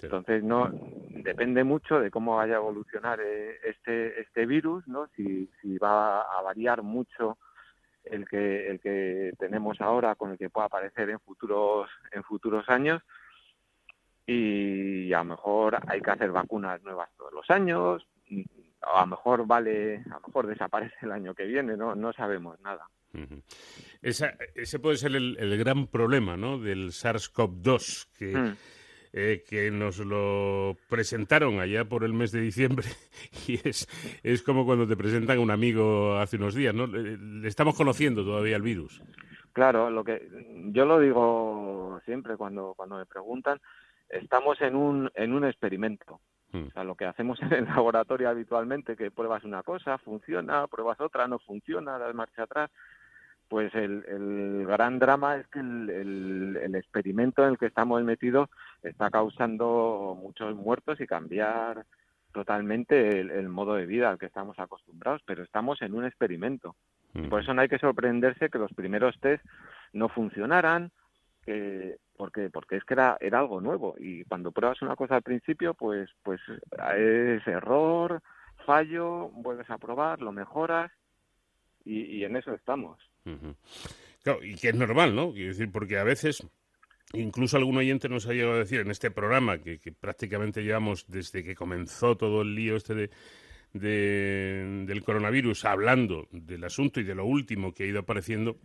Entonces no depende mucho de cómo vaya a evolucionar eh, este este virus, ¿no? Si, si va a variar mucho el que el que tenemos ahora con el que pueda aparecer en futuros en futuros años. Y a lo mejor hay que hacer vacunas nuevas todos los años. A lo mejor vale a lo mejor desaparece el año que viene no no sabemos nada. Ese puede ser el, gran problema ¿no? del SARS-CoV-2 que mm. Eh, que nos lo presentaron allá por el mes de diciembre (laughs) y es, es como cuando te presentan a un amigo hace unos días, ¿no? Le, estamos conociendo todavía el virus. Claro, lo que yo lo digo siempre cuando cuando me preguntan, estamos en un en un experimento. Mm. O sea, lo que hacemos en el laboratorio habitualmente, que pruebas una cosa, funciona, pruebas otra, no funciona, das marcha atrás. Pues el, el gran drama es que el, el, el experimento en el que estamos metidos está causando muchos muertos y cambiar totalmente el, modo de vida al que estamos acostumbrados, pero estamos en un experimento. Mm. Por eso no hay que sorprenderse que los primeros test no funcionaran, que porque porque es que era era algo nuevo y cuando pruebas una cosa al principio, pues pues es error, fallo, vuelves a probar, lo mejoras y, y en eso estamos. Claro, y que es normal, ¿no? Quiero decir, porque a veces, incluso algún oyente nos ha llegado a decir en este programa, que, prácticamente llevamos desde que comenzó todo el lío este de- del coronavirus, hablando del asunto y de lo último que ha ido apareciendo,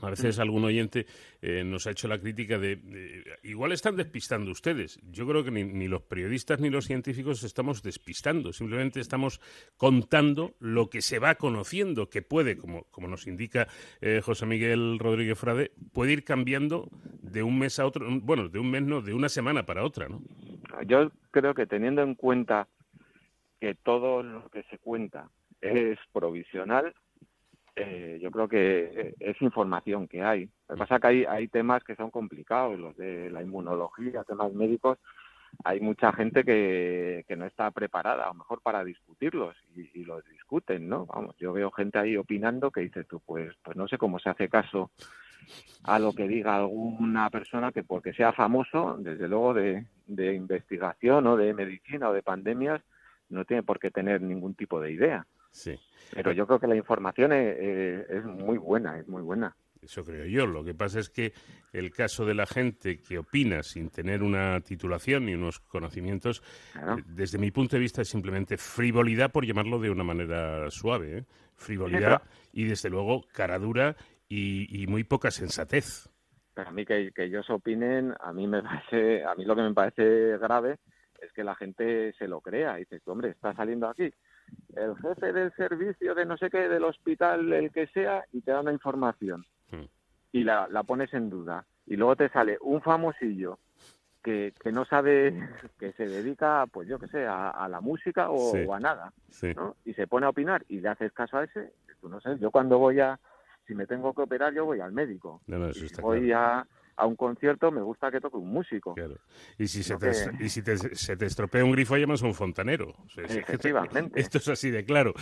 a veces algún oyente eh, nos ha hecho la crítica de, de, igual están despistando ustedes. Yo creo que ni, ni los periodistas ni los científicos estamos despistando, simplemente estamos contando lo que se va conociendo, que puede, como, como nos indica eh, José Miguel Rodríguez Frade, puede ir cambiando de un mes a otro, bueno, de un mes no, de una semana para otra, ¿no? Yo creo que teniendo en cuenta que todo lo que se cuenta es provisional, eh, yo creo que eh, es información que hay. Lo que pasa es que hay, hay temas que son complicados, los de la inmunología, temas médicos. Hay mucha gente que, que no está preparada, a lo mejor, para discutirlos y, los discuten, ¿no? Vamos, yo veo gente ahí opinando que dices tú, pues, pues no sé cómo se hace caso a lo que diga alguna persona que porque sea famoso, desde luego de, de investigación o de medicina o de pandemias, no tiene por qué tener ningún tipo de idea. Sí. Pero yo creo que la información es, eh, es muy buena, es muy buena. Eso creo yo. Lo que pasa es que el caso de la gente que opina sin tener una titulación ni unos conocimientos, Claro. eh, desde mi punto de vista es simplemente frivolidad, por llamarlo de una manera suave. ¿eh? Frivolidad y, desde luego, cara dura y, y muy poca sensatez. Pero a mí que, que ellos opinen, a mí me (laughs) parece, a mí lo que me parece grave es que la gente se lo crea y dice, hombre, está saliendo aquí el jefe del servicio de no sé qué, del hospital, el que sea, y te da una información Hmm. y la, la pones en duda. Y luego te sale un famosillo que, que no sabe, (laughs) que se dedica, pues yo qué sé, a, a la música o, Sí. o a nada, Sí. ¿no? Y se pone a opinar y le haces caso a ese, tú no sé, yo cuando voy a, si me tengo que operar, yo voy al médico. No, no, si voy claro. a, a un concierto, me gusta que toque un músico. Claro. Y si, se te, que- y si te- se te estropea un grifo, llamas a un fontanero. O sea, es que esto- Efectivamente. (laughs) Esto es así de claro.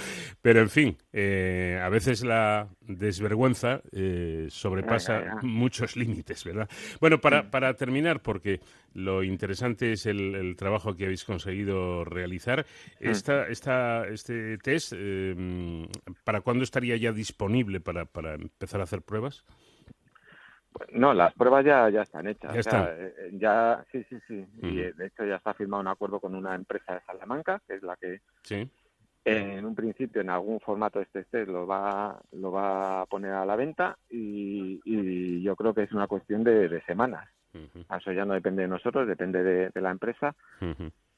Pero, en fin, eh, a veces la desvergüenza eh, sobrepasa Ya, ya, ya. muchos límites, ¿verdad? Bueno, para, para terminar, porque lo interesante es el, el trabajo que habéis conseguido realizar, esta, esta, este test, eh, ¿para cuándo estaría ya disponible para, para empezar a hacer pruebas? No, las pruebas ya, ya están hechas. Ya o sea, están. eh, eh, ya, sí, sí, sí. Y eh, de hecho ya está firmado un acuerdo con una empresa de Salamanca, que es la que Sí. en un principio en algún formato este este lo va lo va a poner a la venta y, y yo creo que es una cuestión de, de semanas. Eso ya no depende de nosotros, depende de, de la empresa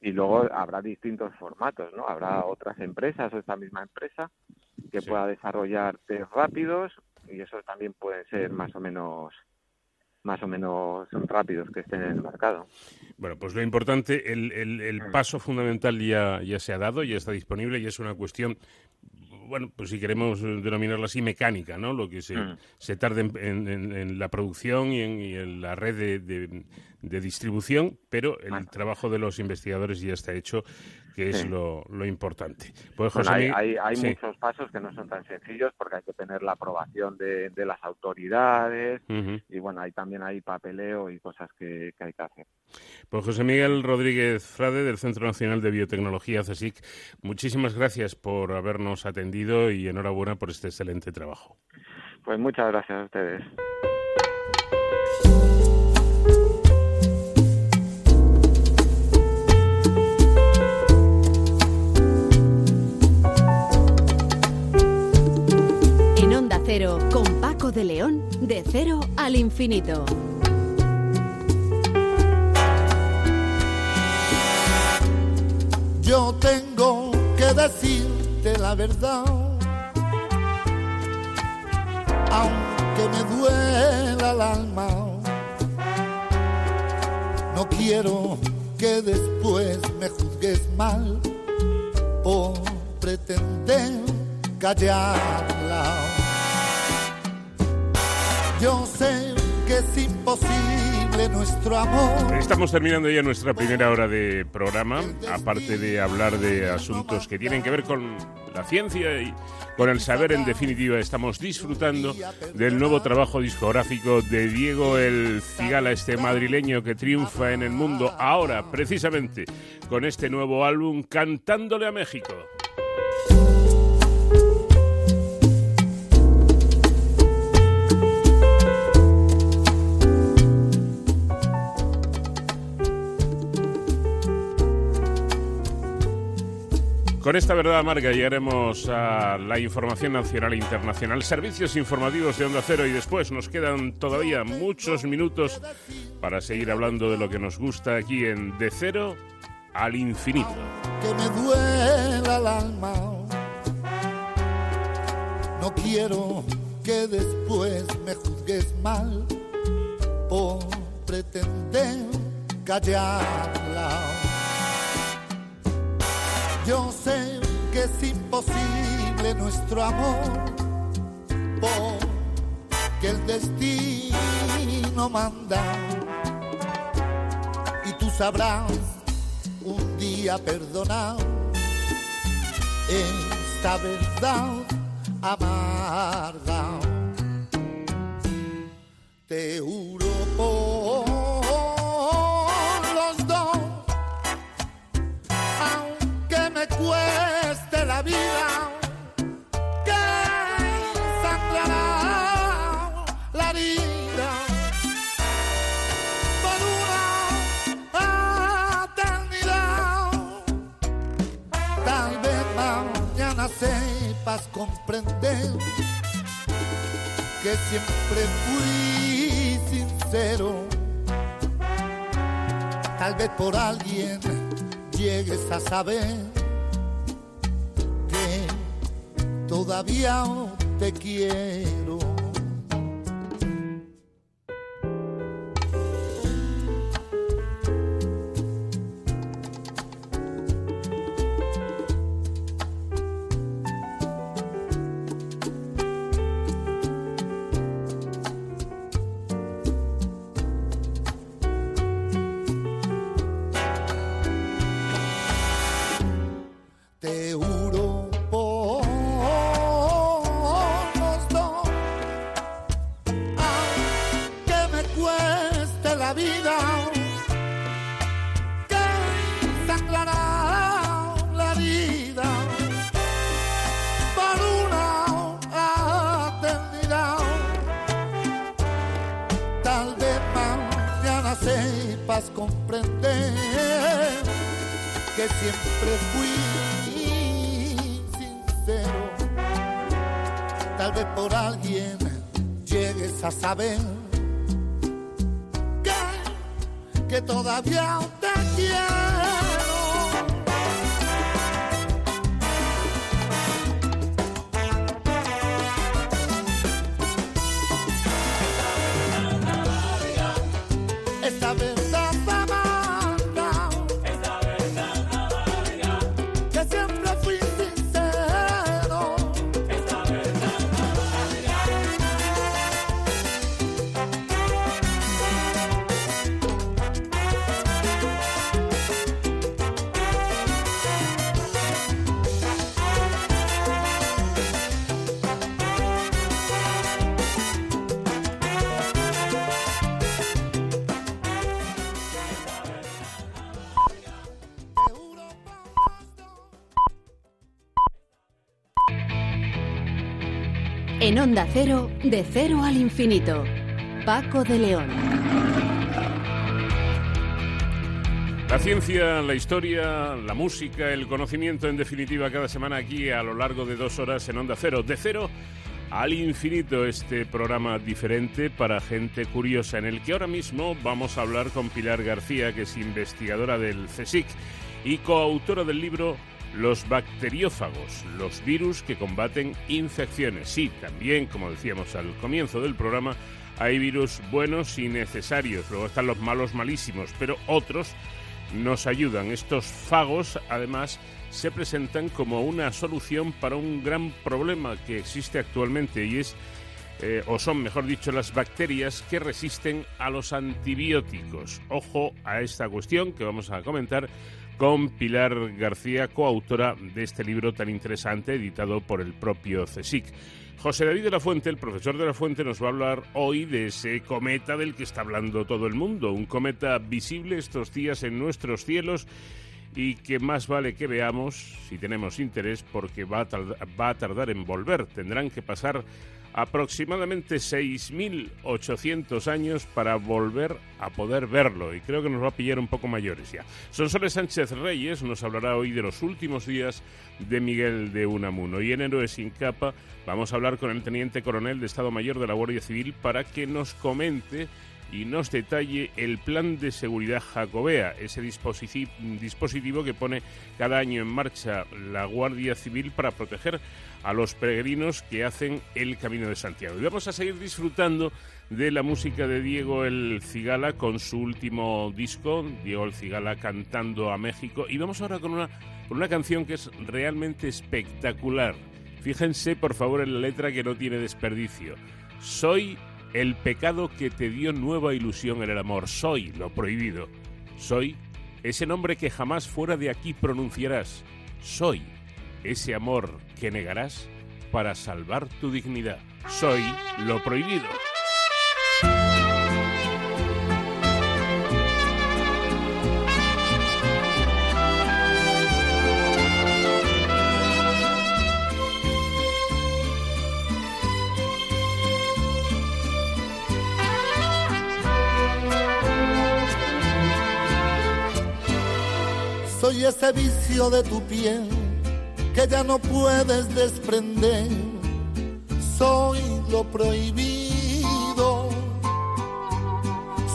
y luego habrá distintos formatos, ¿no? Habrá otras empresas o esta misma empresa que Sí. pueda desarrollar test rápidos y esos también pueden ser más o menos más o menos rápidos que estén en el mercado. Bueno, pues lo importante, el, el, el Mm. paso fundamental ya, ya se ha dado, ya está disponible y es una cuestión, bueno, pues si queremos denominarla así, mecánica, ¿no? Lo que se, Mm. se tarde en, en- la producción y en, y en la red de, de- de distribución, pero el trabajo de los investigadores ya está hecho, que es Sí. lo, lo importante. Pues Bueno, José hay, Miguel- hay, hay sí. muchos pasos que no son tan sencillos porque hay que tener la aprobación de, de las autoridades y bueno, hay también hay papeleo y cosas que, que hay que hacer. Pues José Miguel Rodríguez Frade, del Centro Nacional de Biotecnología, CSIC, muchísimas gracias por habernos atendido y enhorabuena por este excelente trabajo. Pues muchas gracias a ustedes. Cero, con Paco de León, de cero al infinito. Yo tengo que decirte la verdad, aunque que me duela el alma. No quiero que después me juzgues mal por pretender callarla. Yo sé que es imposible nuestro amor. Estamos terminando ya nuestra primera hora de programa, aparte de hablar de asuntos que tienen que ver con la ciencia y con el saber en definitiva. Estamos disfrutando del nuevo trabajo discográfico de Diego el Cigala, este madrileño que triunfa en el mundo ahora, precisamente, con este nuevo álbum Cantándole a México. Con esta verdad amarga llegaremos a la información nacional e internacional, servicios informativos de Onda Cero y después nos quedan todavía muchos minutos para seguir hablando de lo que nos gusta aquí en De Cero al Infinito. Que me duela el alma. No quiero que después me juzgues mal por pretender callarla. Yo sé que es imposible nuestro amor, porque el destino manda. Y tú sabrás un día perdonar esta verdad amarga. Te juro por sepas comprender que siempre fui sincero. Tal vez por alguien llegues a saber que todavía te quiero. Onda Cero, de cero al infinito. Paco de León. La ciencia, la historia, la música, el conocimiento, en definitiva, cada semana aquí a lo largo de dos horas en Onda Cero. De cero al infinito, este programa diferente para gente curiosa, en el que ahora mismo vamos a hablar con Pilar García, que es investigadora del CSIC y coautora del libro los bacteriófagos, los virus que combaten infecciones. Sí, también, como decíamos al comienzo del programa, hay virus buenos y necesarios, luego están los malos malísimos, pero otros nos ayudan. Estos fagos, además, se presentan como una solución para un gran problema que existe actualmente y es eh, o son, mejor dicho, las bacterias que resisten a los antibióticos. Ojo a esta cuestión que vamos a comentar con Pilar García, coautora de este libro tan interesante editado por el propio CSIC. José David de la Fuente, el profesor de la Fuente, nos va a hablar hoy de ese cometa del que está hablando todo el mundo, un cometa visible estos días en nuestros cielos y que más vale que veamos si tenemos interés porque va a, va a tardar en volver. Tendrán que pasar aproximadamente 6.800 años para volver a poder verlo y creo que nos va a pillar un poco mayores ya. Sonsoles Sánchez Reyes nos hablará hoy de los últimos días de Miguel de Unamuno y en Héroes sin capa vamos a hablar con el Teniente Coronel de Estado Mayor de la Guardia Civil para que nos comente y nos detalle el plan de seguridad Jacobea, ese dispositivo que pone cada año en marcha la Guardia Civil para proteger a los peregrinos que hacen el Camino de Santiago. Y vamos a seguir disfrutando de la música de Diego El Cigala con su último disco, Diego El Cigala cantando a México. Y vamos ahora con una, con una canción que es realmente espectacular. Fíjense por favor en la letra que no tiene desperdicio. Soy el pecado que te dio nueva ilusión en el amor. Soy lo prohibido. Soy ese nombre que jamás fuera de aquí pronunciarás. Soy ese amor que negarás para salvar tu dignidad. Soy lo prohibido. Soy ese vicio de tu piel que ya no puedes desprender. Soy lo prohibido.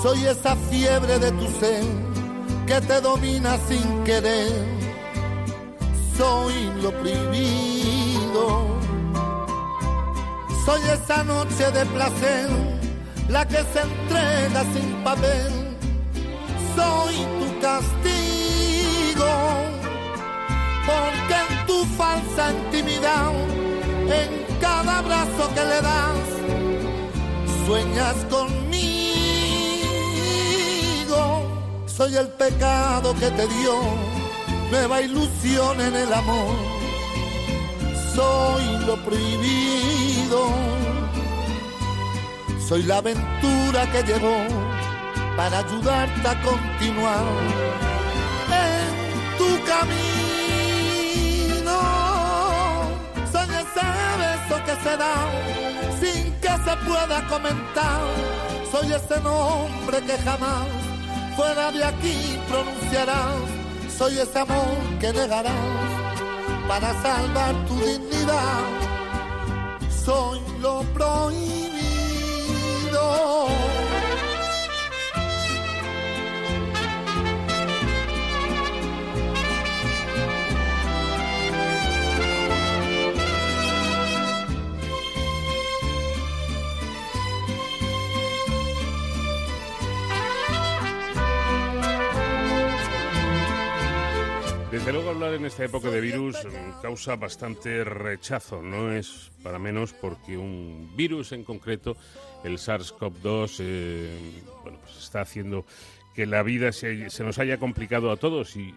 Soy esa fiebre de tu ser que te domina sin querer. Soy lo prohibido. Soy esa noche de placer, la que se entrega sin papel. Soy tu castigo porque en tu falsa intimidad, en cada abrazo que le das, sueñas conmigo. Soy el pecado que te dio nueva ilusión en el amor. Soy lo prohibido. Soy la aventura que llevó para ayudarte a continuar tu camino. Soy ese beso que se da sin que se pueda comentar. Soy ese nombre que jamás fuera de aquí pronunciarás. Soy ese amor que negarás para salvar tu dignidad. Soy lo prohibido. Desde luego hablar en esta época de virus causa bastante rechazo, no es para menos porque un virus en concreto, el SARS-CoV-2, eh, bueno, pues está haciendo que la vida se, nos haya complicado a todos y,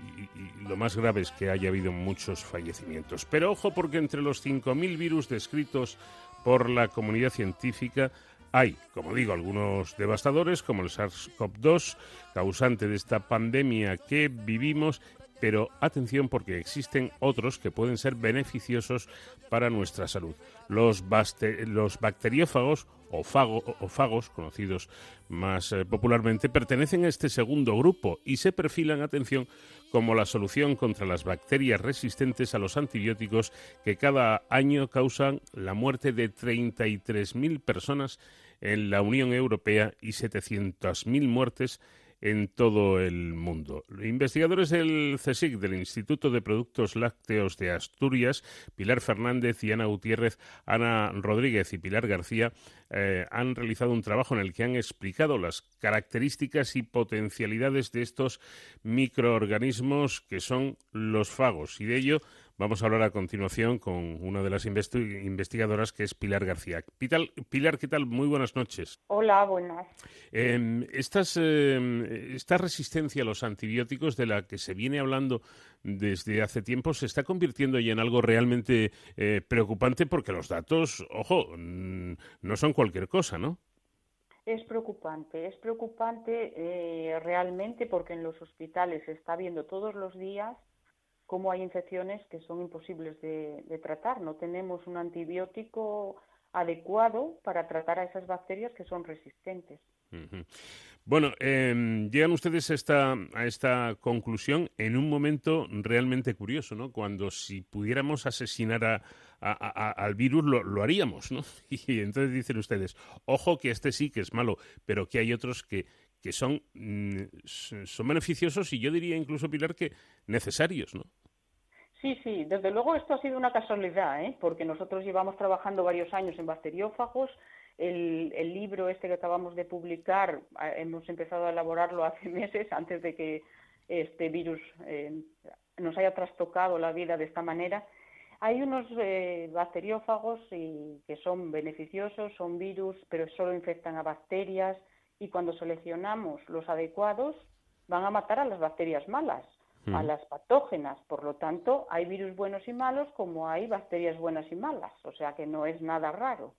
lo más grave es que haya habido muchos fallecimientos. Pero ojo porque entre los 5.000 virus descritos por la comunidad científica hay, como digo, algunos devastadores como el SARS-CoV-2, causante de esta pandemia que vivimos pero atención porque existen otros que pueden ser beneficiosos para nuestra salud. Los, bacteriófagos o, fagos, conocidos más eh, popularmente, pertenecen a este segundo grupo y se perfilan, atención, como la solución contra las bacterias resistentes a los antibióticos que cada año causan la muerte de 33.000 personas en la Unión Europea y 700.000 muertes en todo el mundo. Investigadores del CSIC, del Instituto de Productos Lácteos de Asturias, Pilar Fernández y Ana Gutiérrez, Ana Rodríguez y Pilar García, eh, han realizado un trabajo en el que han explicado las características y potencialidades de estos microorganismos que son los fagos. Y de ello Vamos a hablar a continuación con una de las investigadoras que es Pilar García. Pilar, ¿qué tal? Muy buenas noches. Hola, buenas. Em, em, esta resistencia a los antibióticos de la que se viene hablando desde hace tiempo se está convirtiendo ya en algo realmente eh, preocupante porque los datos, ojo, no son cualquier cosa, ¿no? Es preocupante, es preocupante eh, realmente porque en los hospitales se está viendo todos los días cómo hay infecciones que son imposibles de, tratar. No tenemos un antibiótico adecuado para tratar a esas bacterias que son resistentes. Bueno, em, llegan ustedes a esta, a esta conclusión en un momento realmente curioso, ¿no? Cuando si pudiéramos asesinar al virus lo, haríamos, ¿no? (laughs) Y entonces dicen ustedes, ojo que este sí que es malo, pero que hay otros que, que son, mm, son beneficiosos y yo diría incluso, Pilar, que necesarios, ¿no? Sí, sí, desde luego esto ha sido una casualidad, ¿eh? porque nosotros llevamos trabajando varios años en bacteriófagos. El, el libro este que acabamos de publicar hemos empezado a elaborarlo hace (laughs) meses antes de que este virus eh, nos haya trastocado la vida de esta manera. Hay unos eh, bacteriófagos y, que son beneficiosos, son virus, pero solo infectan a bacterias y cuando seleccionamos los adecuados van a matar a las bacterias malas, a las patógenas. Por lo tanto, hay virus buenos y malos como hay bacterias buenas y malas, o sea que no es nada raro.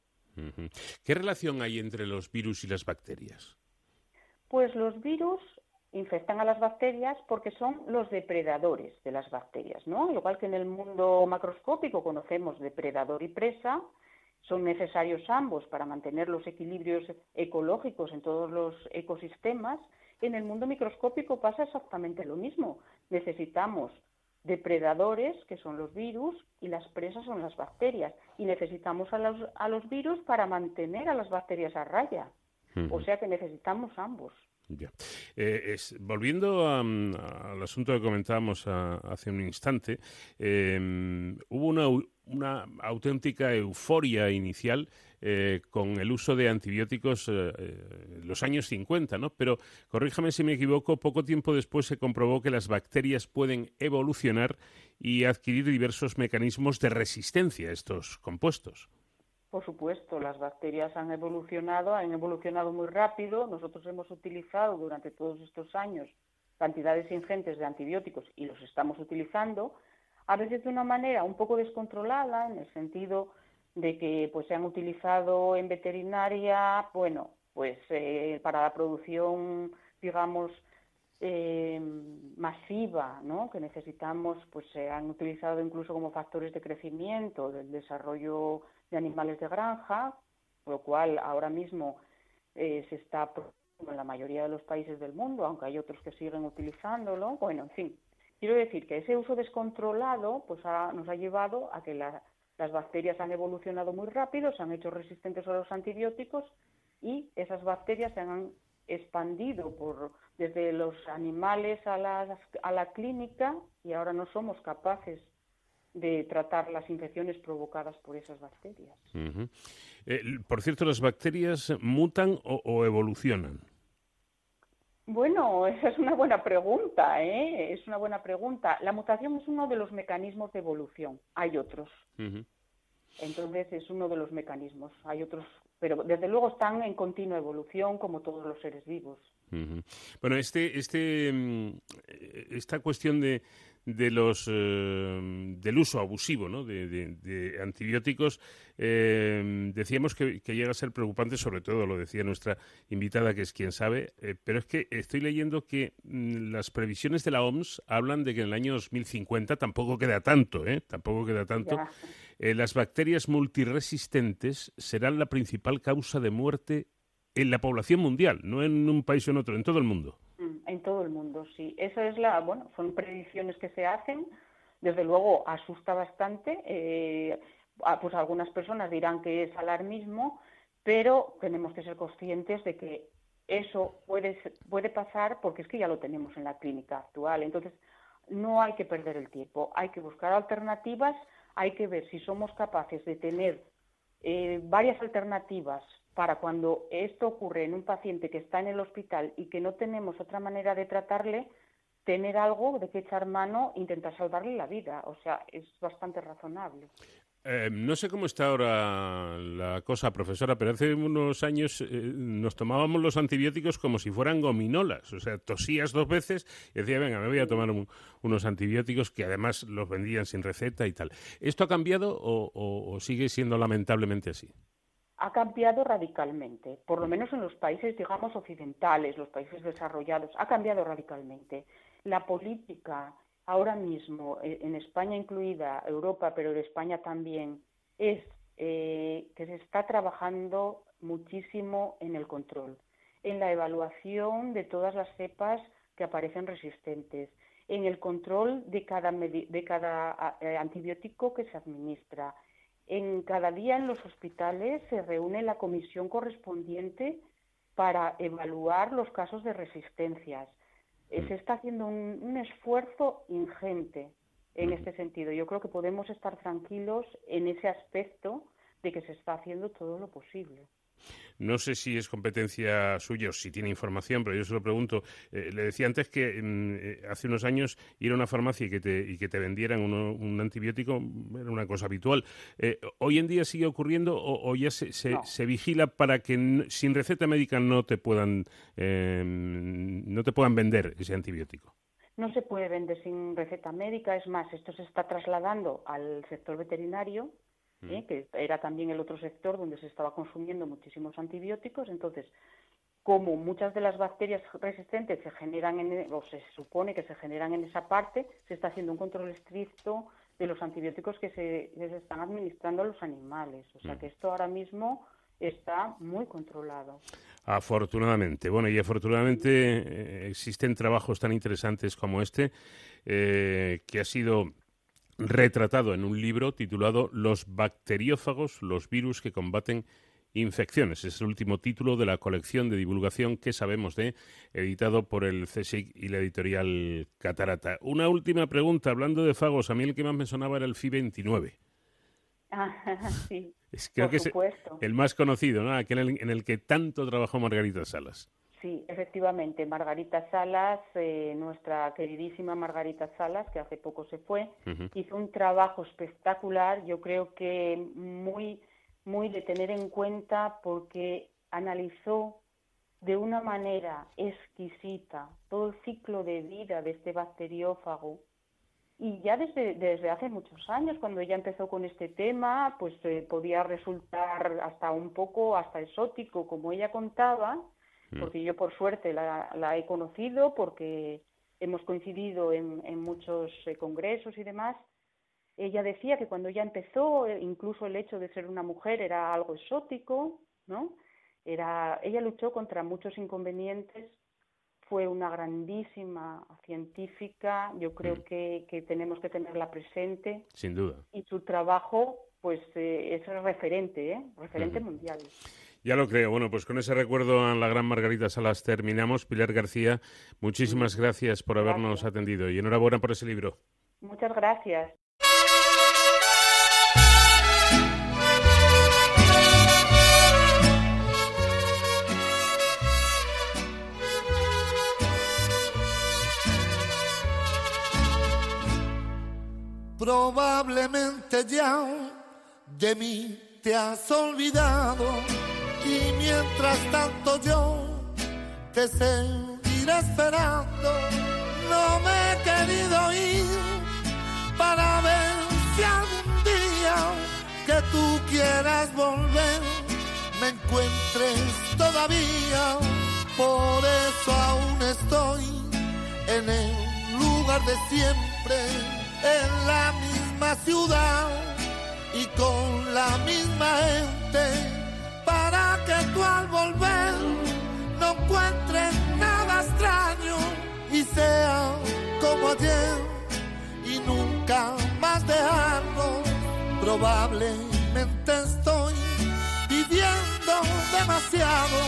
¿Qué relación hay entre los virus y las bacterias? Pues los virus infectan a las bacterias porque son los depredadores de las bacterias, ¿no? Igual que en el mundo macroscópico conocemos depredador y presa, son necesarios ambos para mantener los equilibrios ecológicos en todos los ecosistemas. En el mundo microscópico pasa exactamente lo mismo. Necesitamos depredadores, que son los virus, y las presas son las bacterias. Y necesitamos a los, a los virus para mantener a las bacterias a raya. O sea que necesitamos ambos. Eh, volviendo al asunto que comentábamos hace un instante, em, hubo una, una, auténtica euforia inicial eh, con el uso de antibióticos en eh, los años 50, ¿no? Pero, corríjame si me equivoco, poco tiempo después se comprobó que las bacterias pueden evolucionar y adquirir diversos mecanismos de resistencia a estos compuestos. Por supuesto, las bacterias han evolucionado, han evolucionado muy rápido. Nosotros hemos utilizado durante todos estos años cantidades ingentes de antibióticos y los estamos utilizando, a veces de una manera un poco descontrolada, en el sentido de que pues se han utilizado en veterinaria, bueno, pues eh, para la producción, digamos, eh, masiva, ¿no? Que necesitamos, pues se han utilizado incluso como factores de crecimiento del desarrollo de animales de granja, lo cual ahora mismo eh, se está en la mayoría de los países del mundo, aunque hay otros que siguen utilizándolo. Bueno, en fin, quiero decir que ese uso descontrolado pues nos ha llevado a que las bacterias han evolucionado muy rápido, se han hecho resistentes a los antibióticos y esas bacterias se han expandido por, desde los animales a la, a la clínica y ahora no somos capaces de tratar las infecciones provocadas por esas bacterias. Eh, por cierto, ¿las bacterias mutan o, evolucionan? Bueno, (laughs) esa es una buena pregunta, ¿eh? Es una buena pregunta. La mutación es uno de los mecanismos de evolución. Hay otros. Entonces es uno de los mecanismos. Hay otros, pero desde luego están en continua evolución como todos los seres vivos. Bueno, este, este, mm, esta cuestión de, de los eh, del uso abusivo ¿no? de, antibióticos eh, decíamos que, llega a ser preocupante sobre todo lo decía nuestra invitada que es quien sabe eh, pero es que estoy leyendo que mm, las previsiones de la OMS hablan de que en el año 2050 tampoco queda tanto ¿eh? tampoco queda tanto las bacterias multiresistentes serán la principal causa de muerte en la población mundial no en un país o en otro en todo el mundo en todo el mundo, sí. Esa es la, bueno, son predicciones que se hacen. Desde luego asusta bastante. Eh, pues algunas personas dirán que es alarmismo, pero tenemos que ser conscientes de que eso puede, puede pasar porque es que ya lo tenemos en la clínica actual. Entonces, no hay que perder el tiempo, hay que buscar alternativas, hay que ver si somos capaces de tener eh, varias alternativas para cuando esto ocurre en un paciente que está en el hospital y que no tenemos otra manera de tratarle, tener algo de que echar mano, intentar salvarle la vida. O sea, es bastante razonable. Eh, no sé cómo está ahora la cosa, profesora, pero hace unos años eh, nos tomábamos los antibióticos como si fueran gominolas. O sea, tosías dos veces y decía, venga, me voy a tomar unos antibióticos que además los vendían sin receta y tal. ¿Esto ha cambiado o sigue siendo lamentablemente así? Ha cambiado radicalmente, por lo menos en los países, digamos, occidentales, los países desarrollados, ha cambiado radicalmente. La política ahora mismo, eh, en España incluida, Europa, pero en España también, es eh, que se está trabajando muchísimo en el control, en la evaluación de todas las cepas que aparecen resistentes, en el control de cada, de cada eh, antibiótico que se administra. En cada día en los hospitales se reúne la comisión correspondiente para evaluar los casos de resistencias. Eh, se mm. está haciendo un, esfuerzo ingente en este sentido. Yo creo que podemos estar tranquilos en ese aspecto de que se está haciendo todo lo posible. No sé si es competencia suya o si tiene información, pero yo se lo pregunto. Eh, le decía antes que mm, eh, hace unos años ir a una farmacia y que te, y que te vendieran un antibiótico era una cosa habitual. ¿Hoy en día sigue ocurriendo o, ya se, se, vigila para que sin receta médica no te puedan, no te puedan vender ese antibiótico? No se puede vender sin receta médica, es más, esto se está trasladando al sector veterinario, ¿eh? que era también el otro sector donde se estaba consumiendo muchísimos antibióticos. Entonces, como muchas de las bacterias resistentes se generan en, e, o se supone que se generan en esa parte, se está haciendo un control estricto de los antibióticos que se, se están administrando a los animales. O sea que esto ahora mismo está muy controlado. Afortunadamente. Bueno, y afortunadamente eh, existen trabajos tan interesantes como este, eh, que ha sido retratado en un libro titulado Los bacteriófagos, los virus que combaten infecciones. Es el último título de la colección de divulgación que sabemos de, editado por el CSIC y la editorial Catarata. Una última pregunta, hablando de fagos, a mí el que más me sonaba era el FI 29. (laughs) sí. creo que es el más conocido, ¿no? Aquel en el que tanto trabajó Margarita Salas. Sí, efectivamente, Margarita Salas, eh, nuestra queridísima Margarita Salas, que hace poco se fue, hizo un trabajo espectacular, yo creo que muy, muy de tener en cuenta porque analizó de una manera exquisita todo el ciclo de vida de este bacteriófago y ya desde, desde hace muchos años, cuando ella empezó con este tema, pues eh, podía resultar hasta un poco, hasta exótico, como ella contaba. Porque yo por suerte la, la he conocido, porque hemos coincidido en, en muchos eh, congresos y demás. Ella decía que cuando ella empezó, eh, incluso el hecho de ser una mujer era algo exótico, ¿no? Era, ella luchó contra muchos inconvenientes fue una grandísima científica, yo creo mm. que, tenemos que tenerla presente. Sin duda. Y su trabajo, pues, eh, es referente, ¿eh? referente mundial. Ya lo creo. Bueno, pues con ese recuerdo a la gran Margarita Salas terminamos. Pilar García, muchísimas gracias por habernos atendido y enhorabuena por ese libro. Muchas gracias. Probablemente ya de mí te has olvidado y mientras tanto yo te seguiré esperando. No me he querido ir para ver si algún día que tú quieras volver me encuentres todavía. Por eso aún estoy en el lugar de siempre en la misma ciudad y con la misma gente para que tú al volver no encuentres nada extraño y sea como ayer y nunca más dejarlo. Probablemente estoy pidiendo demasiado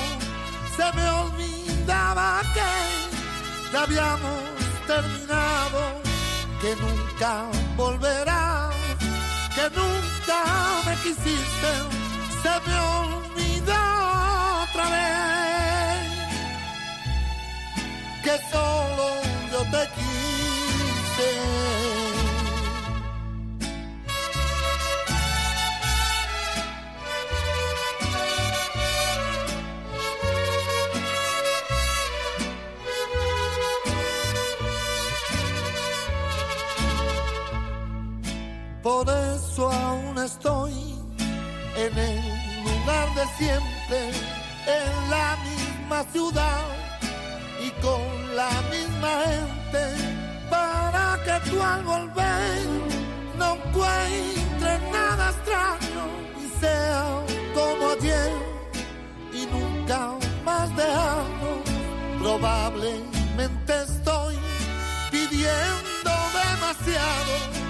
se me olvidaba que ya habíamos terminado, que nunca volverá, que nunca me quisiste, se me olvidó que solo yo te quise. Por eso aún estoy en el lugar de siempre, en la misma ciudad con la misma gente, para que tú al volver no encuentres nada extraño y sea como ayer y nunca más dejamos. Probablemente estoy pidiendo demasiado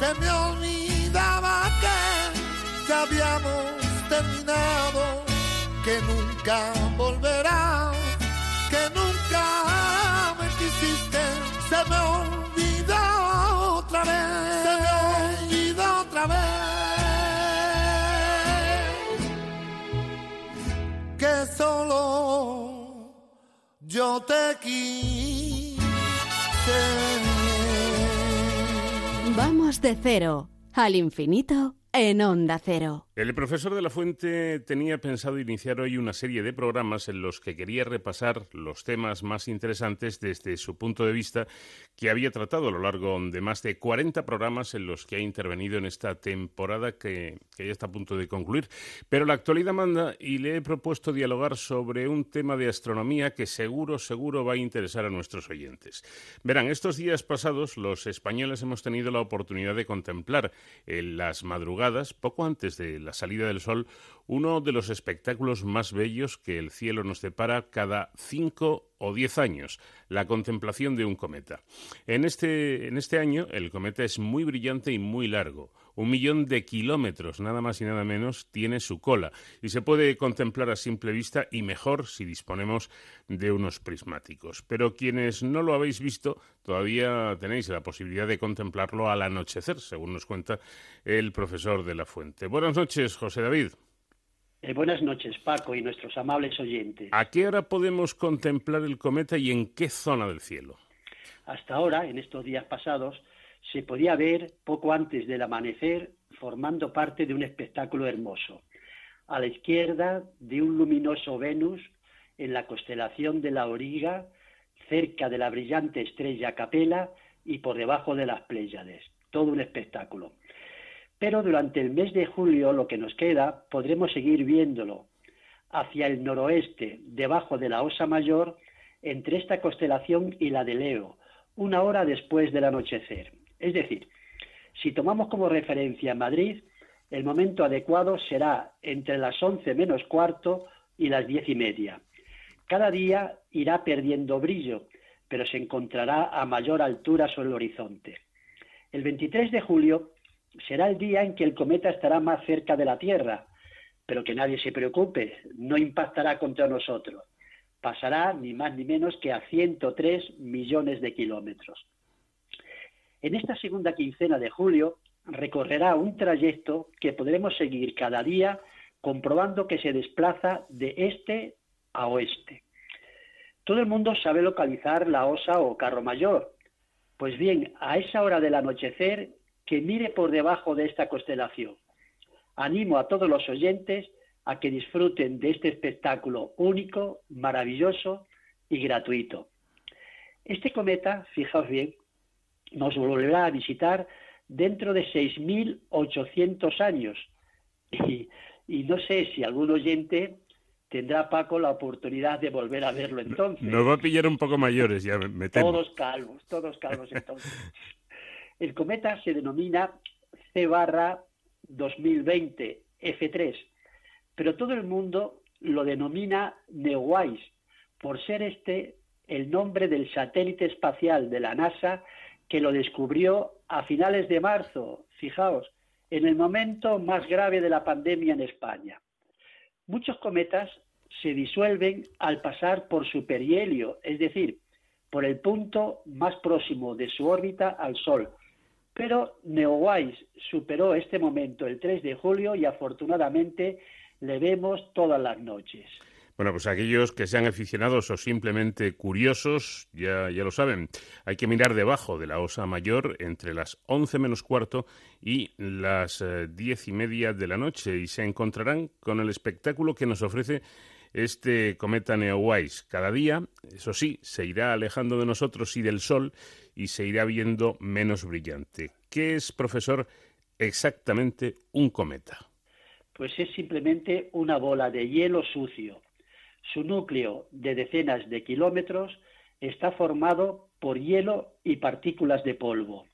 se me olvidaba que ya habíamos terminado, que nunca volverá, que nunca solo yo te quise. Vamos de cero al infinito en Onda Cero. El profesor de la Fuente tenía pensado iniciar hoy una serie de programas en los que quería repasar los temas más interesantes desde su punto de vista que había tratado a lo largo de más de 40 programas en los que ha intervenido en esta temporada que, que ya está a punto de concluir. Pero la actualidad manda y le he propuesto dialogar sobre un tema de astronomía que seguro, seguro va a interesar a nuestros oyentes. Verán, estos días pasados los españoles hemos tenido la oportunidad de contemplar en las madrugadas, poco antes de la salida del sol, uno de los espectáculos más bellos que el cielo nos depara cada cinco o diez años, la contemplación de un cometa. En este, en este año el cometa es muy brillante y muy largo. Un millón de kilómetros, nada más y nada menos, tiene su cola y se puede contemplar a simple vista y mejor si disponemos de unos prismáticos. Pero quienes no lo habéis visto, todavía tenéis la posibilidad de contemplarlo al anochecer, según nos cuenta el profesor de la Fuente. Buenas noches, José David. Eh, buenas noches, Paco, y nuestros amables oyentes. ¿A qué hora podemos contemplar el cometa y en qué zona del cielo? Hasta ahora, en estos días pasados, se podía ver poco antes del amanecer formando parte de un espectáculo hermoso. A la izquierda de un luminoso Venus en la constelación de la Origa, cerca de la brillante estrella Capela y por debajo de las Pléyades. Todo un espectáculo pero durante el mes de julio lo que nos queda podremos seguir viéndolo hacia el noroeste, debajo de la Osa Mayor, entre esta constelación y la de Leo, una hora después del anochecer. Es decir, si tomamos como referencia Madrid, el momento adecuado será entre las once menos cuarto y las diez y media. Cada día irá perdiendo brillo, pero se encontrará a mayor altura sobre el horizonte. El 23 de julio será el día en que el cometa estará más cerca de la Tierra, pero que nadie se preocupe, no impactará contra nosotros. Pasará ni más ni menos que a 103 millones de kilómetros. En esta segunda quincena de julio recorrerá un trayecto que podremos seguir cada día comprobando que se desplaza de este a oeste. Todo el mundo sabe localizar la osa o carro mayor. Pues bien, a esa hora del anochecer que mire por debajo de esta constelación. Animo a todos los oyentes a que disfruten de este espectáculo único, maravilloso y gratuito. Este cometa, fijaos bien, nos volverá a visitar dentro de 6.800 años. Y, y, no sé si algún oyente tendrá, Paco, la oportunidad de volver a verlo entonces. Nos va a pillar un poco mayores, ya me temo. Todos calvos, todos calvos entonces. (laughs) El cometa se denomina C 2020 F3, pero todo el mundo lo denomina Neowise, por ser este el nombre del satélite espacial de la NASA que lo descubrió a finales de marzo, fijaos, en el momento más grave de la pandemia en España. Muchos cometas se disuelven al pasar por superhelio, es decir, por el punto más próximo de su órbita al Sol. Pero Neowise superó este momento el 3 de julio y afortunadamente le vemos todas las noches. Bueno, pues aquellos que sean aficionados o simplemente curiosos, ya, ya lo saben, hay que mirar debajo de la osa mayor entre las 11 menos cuarto y las eh, diez y media de la noche y se encontrarán con el espectáculo que nos ofrece este cometa Neowise. Cada día, eso sí, se irá alejando de nosotros y del Sol y se irá viendo menos brillante. ¿Qué es, profesor, exactamente un cometa? Pues es simplemente una bola de hielo sucio. Su núcleo de decenas de kilómetros está formado por hielo y partículas de polvo.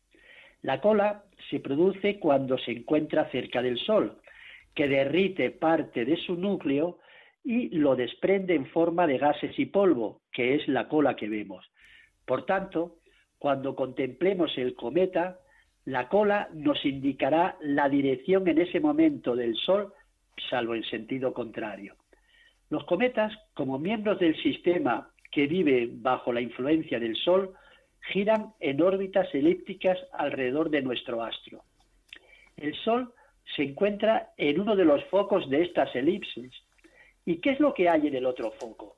La cola se produce cuando se encuentra cerca del Sol, que derrite parte de su núcleo y lo desprende en forma de gases y polvo, que es la cola que vemos. Por tanto, cuando contemplemos el cometa, la cola nos indicará la dirección en ese momento del Sol, salvo en sentido contrario. Los cometas, como miembros del sistema que vive bajo la influencia del Sol, giran en órbitas elípticas alrededor de nuestro astro. El Sol se encuentra en uno de los focos de estas elipses ¿Y qué es lo que hay en el otro foco?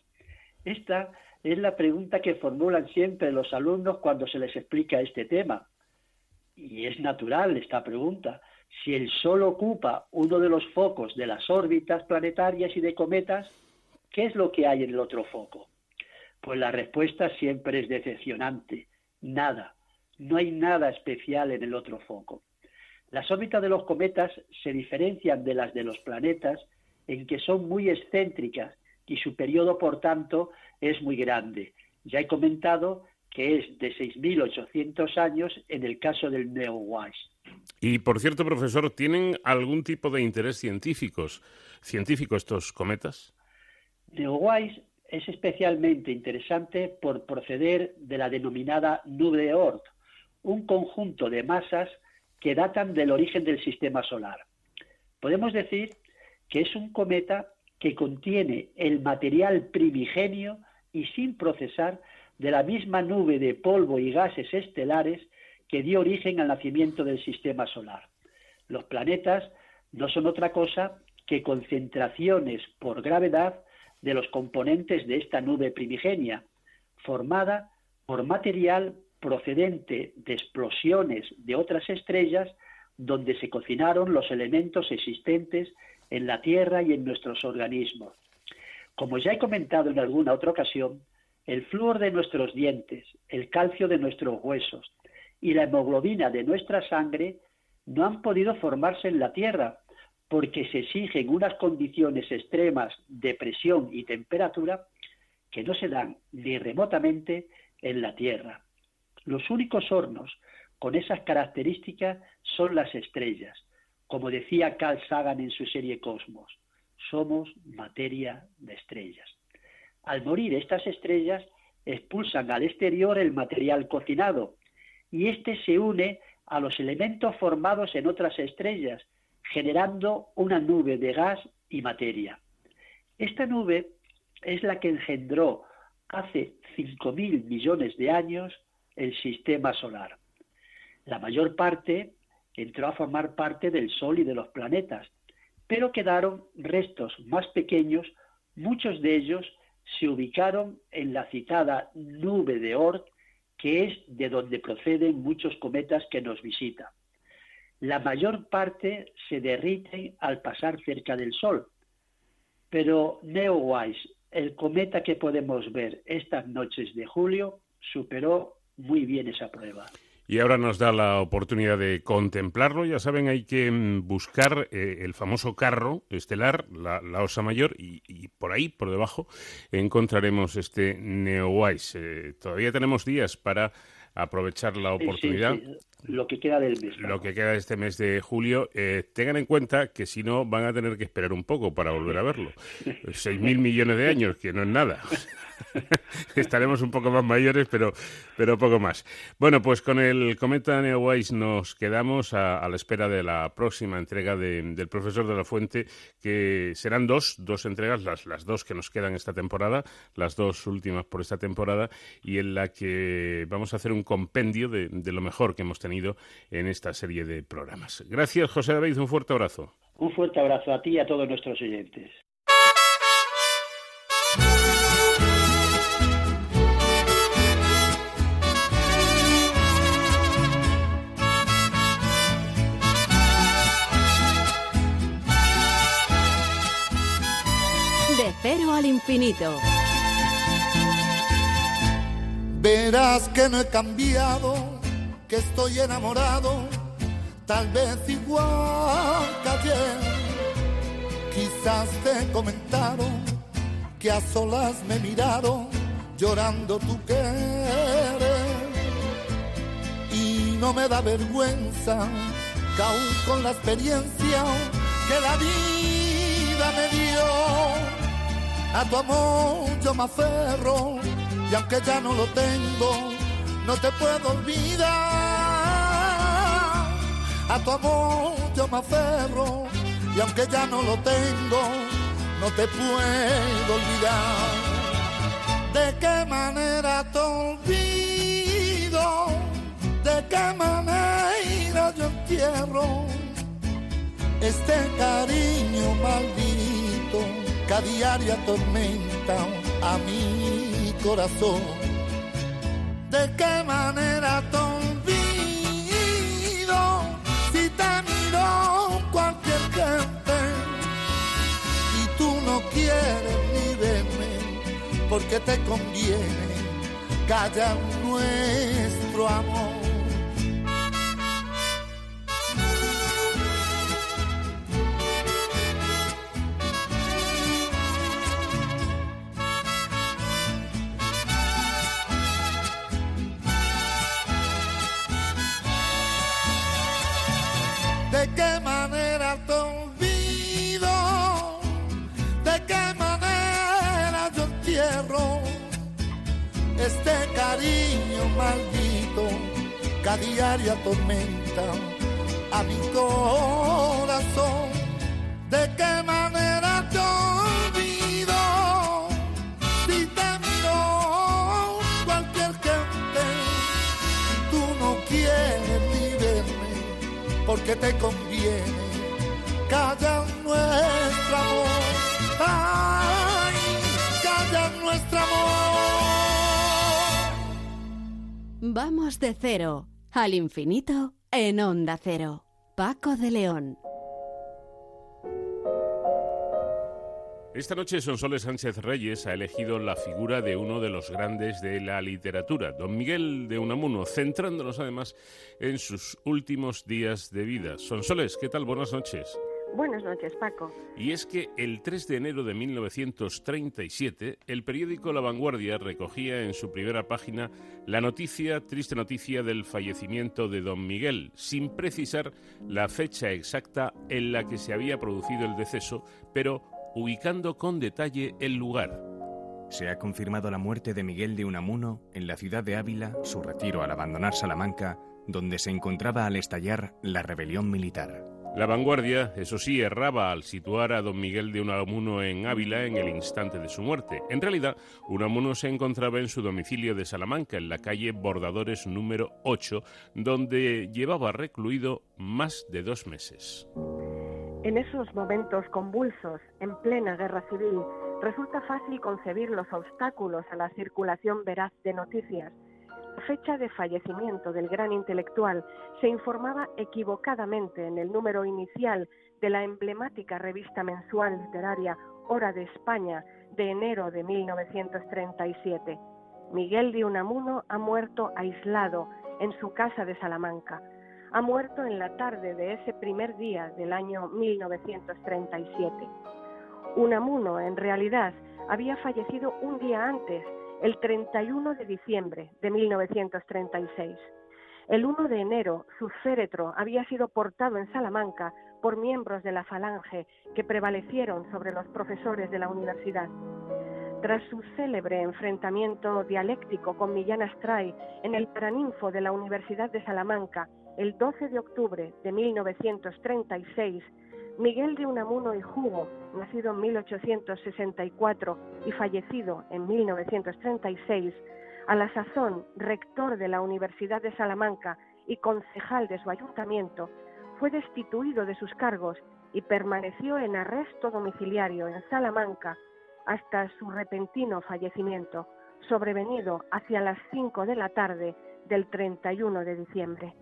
Esta es la pregunta que formulan siempre los alumnos cuando se les explica este tema. Y es natural esta pregunta. Si el Sol ocupa uno de los focos de las órbitas planetarias y de cometas, ¿qué es lo que hay en el otro foco? Pues la respuesta siempre es decepcionante. Nada. No hay nada especial en el otro foco. Las órbitas de los cometas se diferencian de las de los planetas en que son muy excéntricas y su periodo, por tanto, es muy grande. Ya he comentado que es de 6.800 años en el caso del Neowise. Y, por cierto, profesor, ¿tienen algún tipo de interés científicos, científico estos cometas? Neowise es especialmente interesante por proceder de la denominada nube de Oort, un conjunto de masas que datan del origen del sistema solar. Podemos decir que es un cometa que contiene el material primigenio y sin procesar de la misma nube de polvo y gases estelares que dio origen al nacimiento del sistema solar. Los planetas no son otra cosa que concentraciones por gravedad de los componentes de esta nube primigenia, formada por material procedente de explosiones de otras estrellas donde se cocinaron los elementos existentes en la tierra y en nuestros organismos. Como ya he comentado en alguna otra ocasión, el flúor de nuestros dientes, el calcio de nuestros huesos y la hemoglobina de nuestra sangre no han podido formarse en la tierra porque se exigen unas condiciones extremas de presión y temperatura que no se dan ni remotamente en la tierra. Los únicos hornos con esas características son las estrellas, como decía Carl Sagan en su serie Cosmos, somos materia de estrellas. Al morir estas estrellas expulsan al exterior el material cocinado y éste se une a los elementos formados en otras estrellas, generando una nube de gas y materia. Esta nube es la que engendró hace 5.000 millones de años el sistema solar. La mayor parte entró a formar parte del Sol y de los planetas, pero quedaron restos más pequeños, muchos de ellos se ubicaron en la citada nube de Oort, que es de donde proceden muchos cometas que nos visitan. La mayor parte se derriten al pasar cerca del Sol, pero Neowise, el cometa que podemos ver estas noches de julio, superó muy bien esa prueba. Y ahora nos da la oportunidad de contemplarlo. Ya saben, hay que mm, buscar eh, el famoso carro estelar, la, Osa Mayor, y, por ahí, por debajo, encontraremos este Neowise. Eh, todavía tenemos días para aprovechar la oportunidad. lo que queda del mes. Lo que queda de este mes de julio. Eh, tengan en cuenta que si no van a tener que esperar un poco para volver a verlo. (laughs) Seis mil millones de años, que no es nada. (laughs) Estaremos un poco más mayores, pero, pero poco más. Bueno, pues con el cometa Neowise nos quedamos a, la espera de la próxima entrega del profesor de la Fuente, que serán dos, dos entregas, las, las dos que nos quedan esta temporada, las dos últimas por esta temporada, y en la que vamos a hacer un compendio de, de lo mejor que hemos tenido en esta serie de programas. Gracias, José David, un fuerte abrazo. Un fuerte abrazo a ti y a todos nuestros oyentes. Al infinito. Verás que no he cambiado, que estoy enamorado, tal vez igual que ayer. Quizás te comentaron que a solas me miraron llorando tu querer. Y no me da vergüenza que aún con la experiencia que la vida me dio a tu amor yo me aferro y aunque ya no lo tengo, no te puedo olvidar. A tu amor yo me aferro y aunque ya no lo tengo, no te puedo olvidar. ¿De qué manera te olvido? ¿De qué manera yo entierro este cariño maldito? Cada diario atormenta a mi corazón. ¿De qué manera te olvido si te miro cualquier gente y tú no quieres ni verme porque te conviene callar nuestro amor? De qué manera te olvido, de qué manera yo entierro este cariño maldito que a diario a mi corazón, de qué manera te olvido, porque te conviene callar nuestro amor. Ay, callar nuestro amor. Vamos de cero al infinito en onda cero. Paco de León. Esta noche Sonsoles Sánchez Reyes ha elegido la figura de uno de los grandes de la literatura, don Miguel de Unamuno, centrándonos además en sus últimos días de vida. Sonsoles, ¿qué tal? Buenas noches. Buenas noches, Paco. Y es que el 3 de enero de 1937, el periódico La Vanguardia recogía en su primera página la noticia, triste noticia, del fallecimiento de don Miguel, sin precisar la fecha exacta en la que se había producido el deceso, pero ubicando con detalle el lugar. Se ha confirmado la muerte de Miguel de Unamuno en la ciudad de Ávila, su retiro al abandonar Salamanca, donde se encontraba al estallar la rebelión militar. La vanguardia, eso sí, erraba al situar a don Miguel de Unamuno en Ávila en el instante de su muerte. En realidad, Unamuno se encontraba en su domicilio de Salamanca, en la calle Bordadores número 8, donde llevaba recluido más de dos meses. En esos momentos convulsos, en plena guerra civil, resulta fácil concebir los obstáculos a la circulación veraz de noticias. La fecha de fallecimiento del gran intelectual se informaba equivocadamente en el número inicial de la emblemática revista mensual literaria Hora de España de enero de 1937. Miguel de Unamuno ha muerto aislado en su casa de Salamanca ha muerto en la tarde de ese primer día del año 1937. Unamuno, en realidad, había fallecido un día antes, el 31 de diciembre de 1936. El 1 de enero, su féretro había sido portado en Salamanca por miembros de la Falange que prevalecieron sobre los profesores de la universidad. Tras su célebre enfrentamiento dialéctico con Millán Astray en el Paraninfo de la Universidad de Salamanca el 12 de octubre de 1936, Miguel de Unamuno y Jugo, nacido en 1864 y fallecido en 1936, a la sazón rector de la Universidad de Salamanca y concejal de su ayuntamiento, fue destituido de sus cargos y permaneció en arresto domiciliario en Salamanca hasta su repentino fallecimiento, sobrevenido hacia las 5 de la tarde del 31 de diciembre.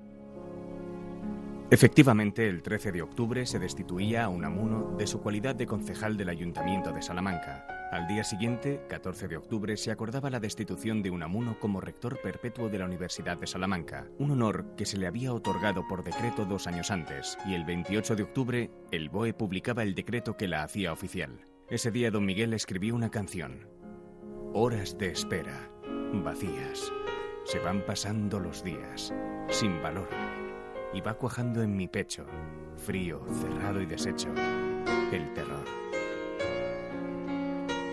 Efectivamente, el 13 de octubre se destituía a Unamuno de su cualidad de concejal del Ayuntamiento de Salamanca. Al día siguiente, 14 de octubre, se acordaba la destitución de Unamuno como rector perpetuo de la Universidad de Salamanca, un honor que se le había otorgado por decreto dos años antes, y el 28 de octubre, el BOE publicaba el decreto que la hacía oficial. Ese día don Miguel escribió una canción. Horas de espera, vacías. Se van pasando los días, sin valor y va cuajando en mi pecho, frío, cerrado y deshecho, el terror.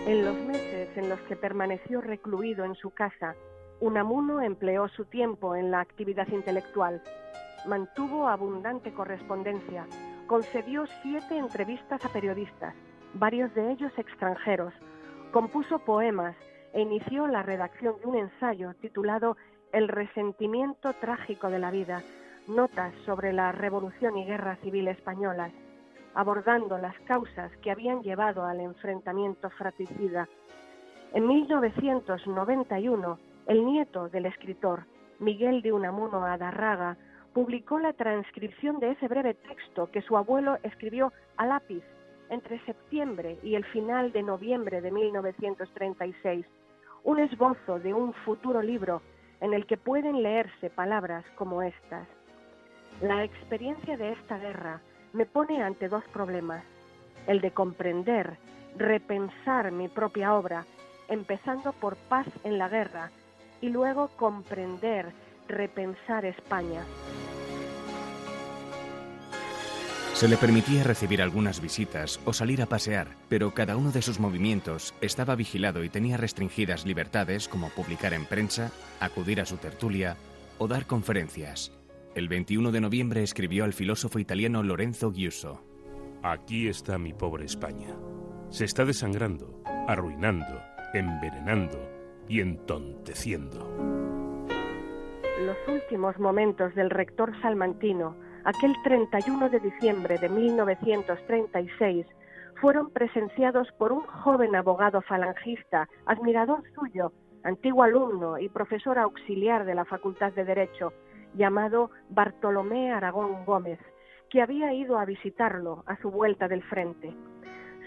En los meses en los que permaneció recluido en su casa, Unamuno empleó su tiempo en la actividad intelectual. Mantuvo abundante correspondencia, concedió siete entrevistas a periodistas, varios de ellos extranjeros, compuso poemas e inició la redacción de un ensayo titulado El resentimiento trágico de la vida, notas sobre la Revolución y Guerra Civil españolas, abordando las causas que habían llevado al enfrentamiento fratricida. En 1991, el nieto del escritor, Miguel de Unamuno Adarraga, publicó la transcripción de ese breve texto que su abuelo escribió a lápiz entre septiembre y el final de noviembre de 1936, un esbozo de un futuro libro en el que pueden leerse palabras como estas. La experiencia de esta guerra me pone ante dos problemas. El de comprender, repensar mi propia obra, empezando por paz en la guerra, y luego comprender, repensar España. Se le permitía recibir algunas visitas o salir a pasear, pero cada uno de sus movimientos estaba vigilado y tenía restringidas libertades como publicar en prensa, acudir a su tertulia o dar conferencias. El 21 de noviembre escribió al filósofo italiano Lorenzo Giuso. Aquí está mi pobre España. Se está desangrando, arruinando, envenenando y entonteciendo. Los últimos momentos del rector salmantino, aquel 31 de diciembre de 1936, fueron presenciados por un joven abogado falangista, admirador suyo, antiguo alumno y profesor auxiliar de la Facultad de Derecho, llamado Bartolomé Aragón Gómez, que había ido a visitarlo a su vuelta del frente.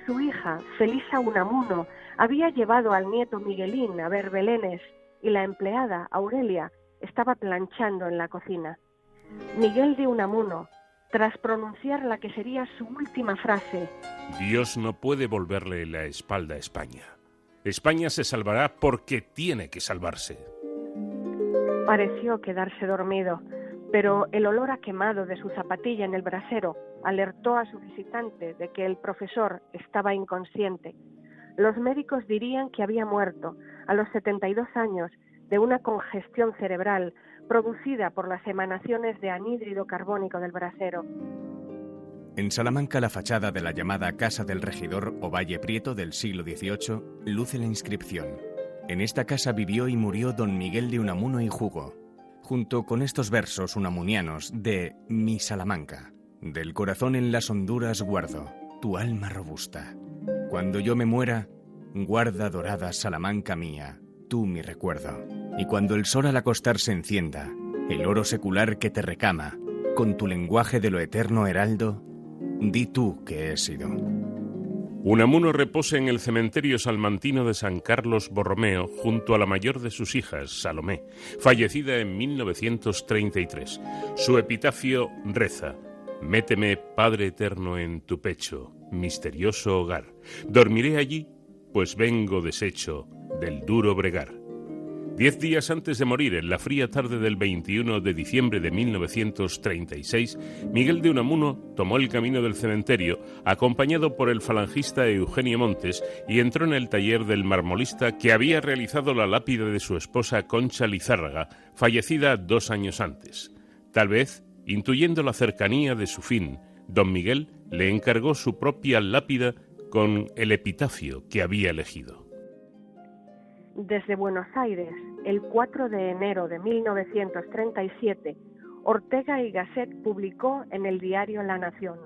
Su hija, Felisa Unamuno, había llevado al nieto Miguelín a ver Belénes y la empleada, Aurelia, estaba planchando en la cocina. Miguel de Unamuno, tras pronunciar la que sería su última frase, Dios no puede volverle la espalda a España. España se salvará porque tiene que salvarse. Pareció quedarse dormido, pero el olor a quemado de su zapatilla en el brasero alertó a su visitante de que el profesor estaba inconsciente. Los médicos dirían que había muerto a los 72 años de una congestión cerebral producida por las emanaciones de anhídrido carbónico del brasero. En Salamanca, la fachada de la llamada Casa del Regidor o Valle Prieto del siglo XVIII luce la inscripción en esta casa vivió y murió don Miguel de Unamuno y Jugo, junto con estos versos unamunianos de Mi Salamanca. Del corazón en las honduras guardo tu alma robusta. Cuando yo me muera, guarda dorada Salamanca mía, tú mi recuerdo. Y cuando el sol al acostar se encienda, el oro secular que te recama, con tu lenguaje de lo eterno heraldo, di tú que he sido. Unamuno reposa en el cementerio salmantino de San Carlos Borromeo junto a la mayor de sus hijas, Salomé, fallecida en 1933. Su epitafio reza, Méteme, Padre Eterno, en tu pecho, misterioso hogar. Dormiré allí, pues vengo deshecho del duro bregar. Diez días antes de morir, en la fría tarde del 21 de diciembre de 1936, Miguel de Unamuno tomó el camino del cementerio, acompañado por el falangista Eugenio Montes, y entró en el taller del marmolista que había realizado la lápida de su esposa Concha Lizárraga, fallecida dos años antes. Tal vez, intuyendo la cercanía de su fin, don Miguel le encargó su propia lápida con el epitafio que había elegido. Desde Buenos Aires, el 4 de enero de 1937, Ortega y Gasset publicó en el diario La Nación.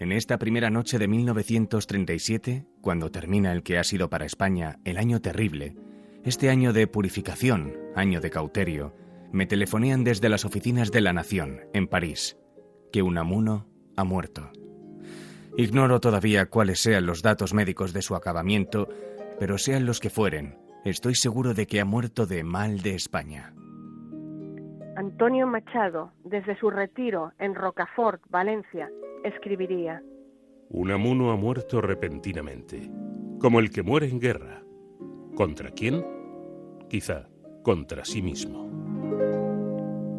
En esta primera noche de 1937, cuando termina el que ha sido para España el año terrible, este año de purificación, año de cauterio, me telefonean desde las oficinas de La Nación, en París, que Unamuno ha muerto. Ignoro todavía cuáles sean los datos médicos de su acabamiento, pero sean los que fueren, estoy seguro de que ha muerto de mal de España. Antonio Machado, desde su retiro en Rocafort, Valencia, escribiría: Unamuno ha muerto repentinamente, como el que muere en guerra. ¿Contra quién? Quizá contra sí mismo.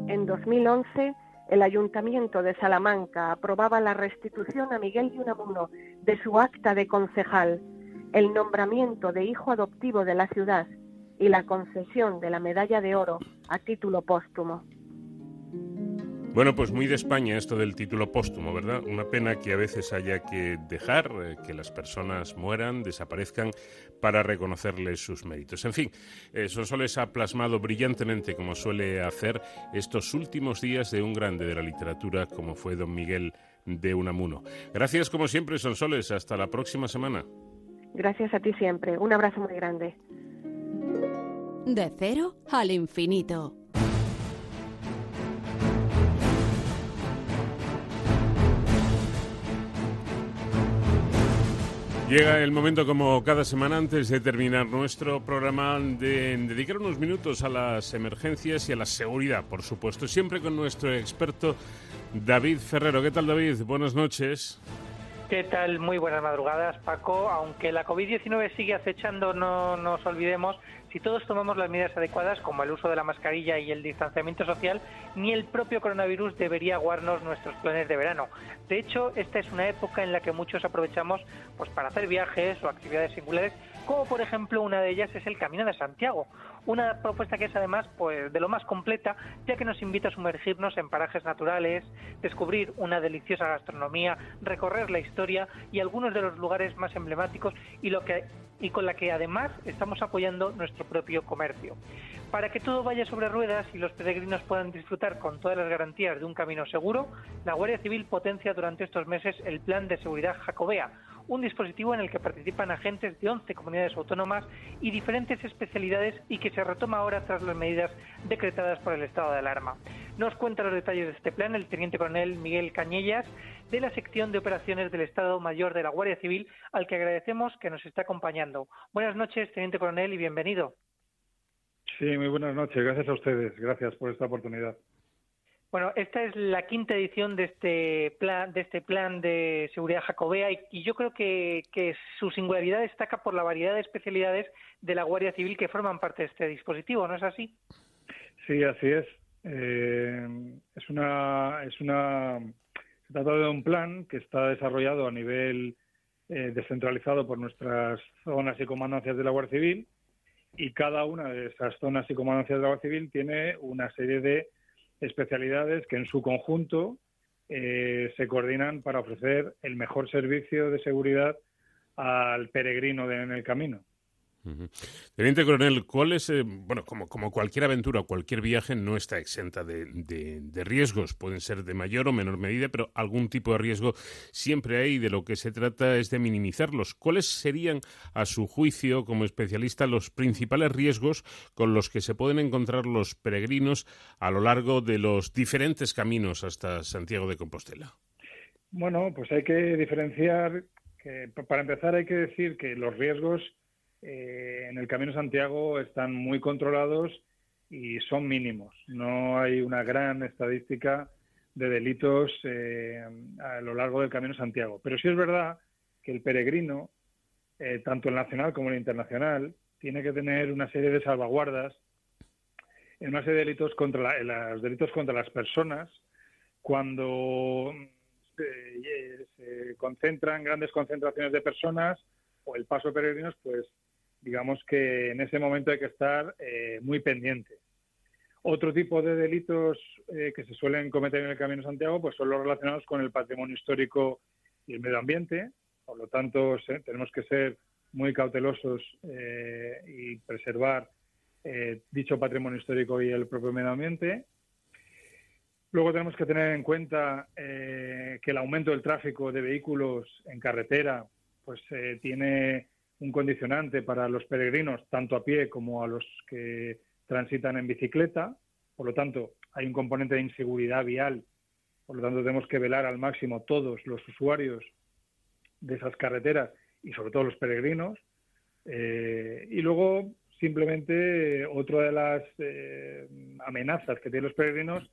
En 2011, el Ayuntamiento de Salamanca aprobaba la restitución a Miguel de Unamuno de su acta de concejal el nombramiento de hijo adoptivo de la ciudad y la concesión de la medalla de oro a título póstumo. Bueno, pues muy de España esto del título póstumo, ¿verdad? Una pena que a veces haya que dejar eh, que las personas mueran, desaparezcan, para reconocerles sus méritos. En fin, eh, Sonsoles ha plasmado brillantemente, como suele hacer, estos últimos días de un grande de la literatura como fue don Miguel de Unamuno. Gracias, como siempre, Sonsoles. Hasta la próxima semana. Gracias a ti siempre. Un abrazo muy grande. De cero al infinito. Llega el momento, como cada semana, antes de terminar nuestro programa, de dedicar unos minutos a las emergencias y a la seguridad, por supuesto, siempre con nuestro experto David Ferrero. ¿Qué tal, David? Buenas noches. ¿Qué tal? Muy buenas madrugadas, Paco. Aunque la COVID-19 sigue acechando, no nos olvidemos, si todos tomamos las medidas adecuadas, como el uso de la mascarilla y el distanciamiento social, ni el propio coronavirus debería aguarnos nuestros planes de verano. De hecho, esta es una época en la que muchos aprovechamos pues, para hacer viajes o actividades singulares como por ejemplo una de ellas es el Camino de Santiago, una propuesta que es además pues de lo más completa, ya que nos invita a sumergirnos en parajes naturales, descubrir una deliciosa gastronomía, recorrer la historia y algunos de los lugares más emblemáticos y lo que y con la que además estamos apoyando nuestro propio comercio. Para que todo vaya sobre ruedas y los peregrinos puedan disfrutar con todas las garantías de un camino seguro, la Guardia Civil potencia durante estos meses el Plan de Seguridad Jacobea, un dispositivo en el que participan agentes de 11 comunidades autónomas y diferentes especialidades y que se retoma ahora tras las medidas decretadas por el estado de alarma. Nos cuenta los detalles de este plan el teniente coronel Miguel Cañellas de la sección de operaciones del Estado Mayor de la Guardia Civil, al que agradecemos que nos esté acompañando. Buenas noches, teniente coronel, y bienvenido. Sí, muy buenas noches. Gracias a ustedes. Gracias por esta oportunidad. Bueno, esta es la quinta edición de este plan de este plan de seguridad jacobea y, yo creo que, su singularidad destaca por la variedad de especialidades de la Guardia Civil que forman parte de este dispositivo, ¿no es así? Sí, así es. Eh, es una es una se trata de un plan que está desarrollado a nivel eh, descentralizado por nuestras zonas y comandancias de la Guardia Civil y cada una de esas zonas y comandancias de la Guardia Civil tiene una serie de especialidades que en su conjunto eh, se coordinan para ofrecer el mejor servicio de seguridad al peregrino en el camino. Teniente coronel, ¿cuál es, eh, bueno, como, como cualquier aventura cualquier viaje no está exenta de, de, riesgos, pueden ser de mayor o menor medida, pero algún tipo de riesgo siempre hay y de lo que se trata es de minimizarlos. ¿Cuáles serían, a su juicio, como especialista, los principales riesgos con los que se pueden encontrar los peregrinos a lo largo de los diferentes caminos hasta Santiago de Compostela? Bueno, pues hay que diferenciar, que, para empezar hay que decir que los riesgos eh, en el Camino Santiago están muy controlados y son mínimos. No hay una gran estadística de delitos eh, a lo largo del Camino Santiago. Pero sí es verdad que el peregrino, eh, tanto el nacional como el internacional, tiene que tener una serie de salvaguardas en una serie de delitos contra los delitos contra las personas cuando se, concentran grandes concentraciones de personas o el paso de peregrinos, pues digamos que en ese momento hay que estar eh, muy pendiente. Otro tipo de delitos eh, que se suelen cometer en el Camino Santiago pues son los relacionados con el patrimonio histórico y el medio ambiente. Por lo tanto, tenemos que ser muy cautelosos eh, y preservar dicho patrimonio histórico y el propio medio ambiente. Luego tenemos que tener en cuenta que el aumento del tráfico de vehículos en carretera pues tiene un condicionante para los peregrinos, tanto a pie como a los que transitan en bicicleta. Por lo tanto, hay un componente de inseguridad vial. Por lo tanto, tenemos que velar al máximo todos los usuarios de esas carreteras y sobre todo los peregrinos. Eh, y luego, simplemente, otra de las eh, amenazas que tienen los peregrinos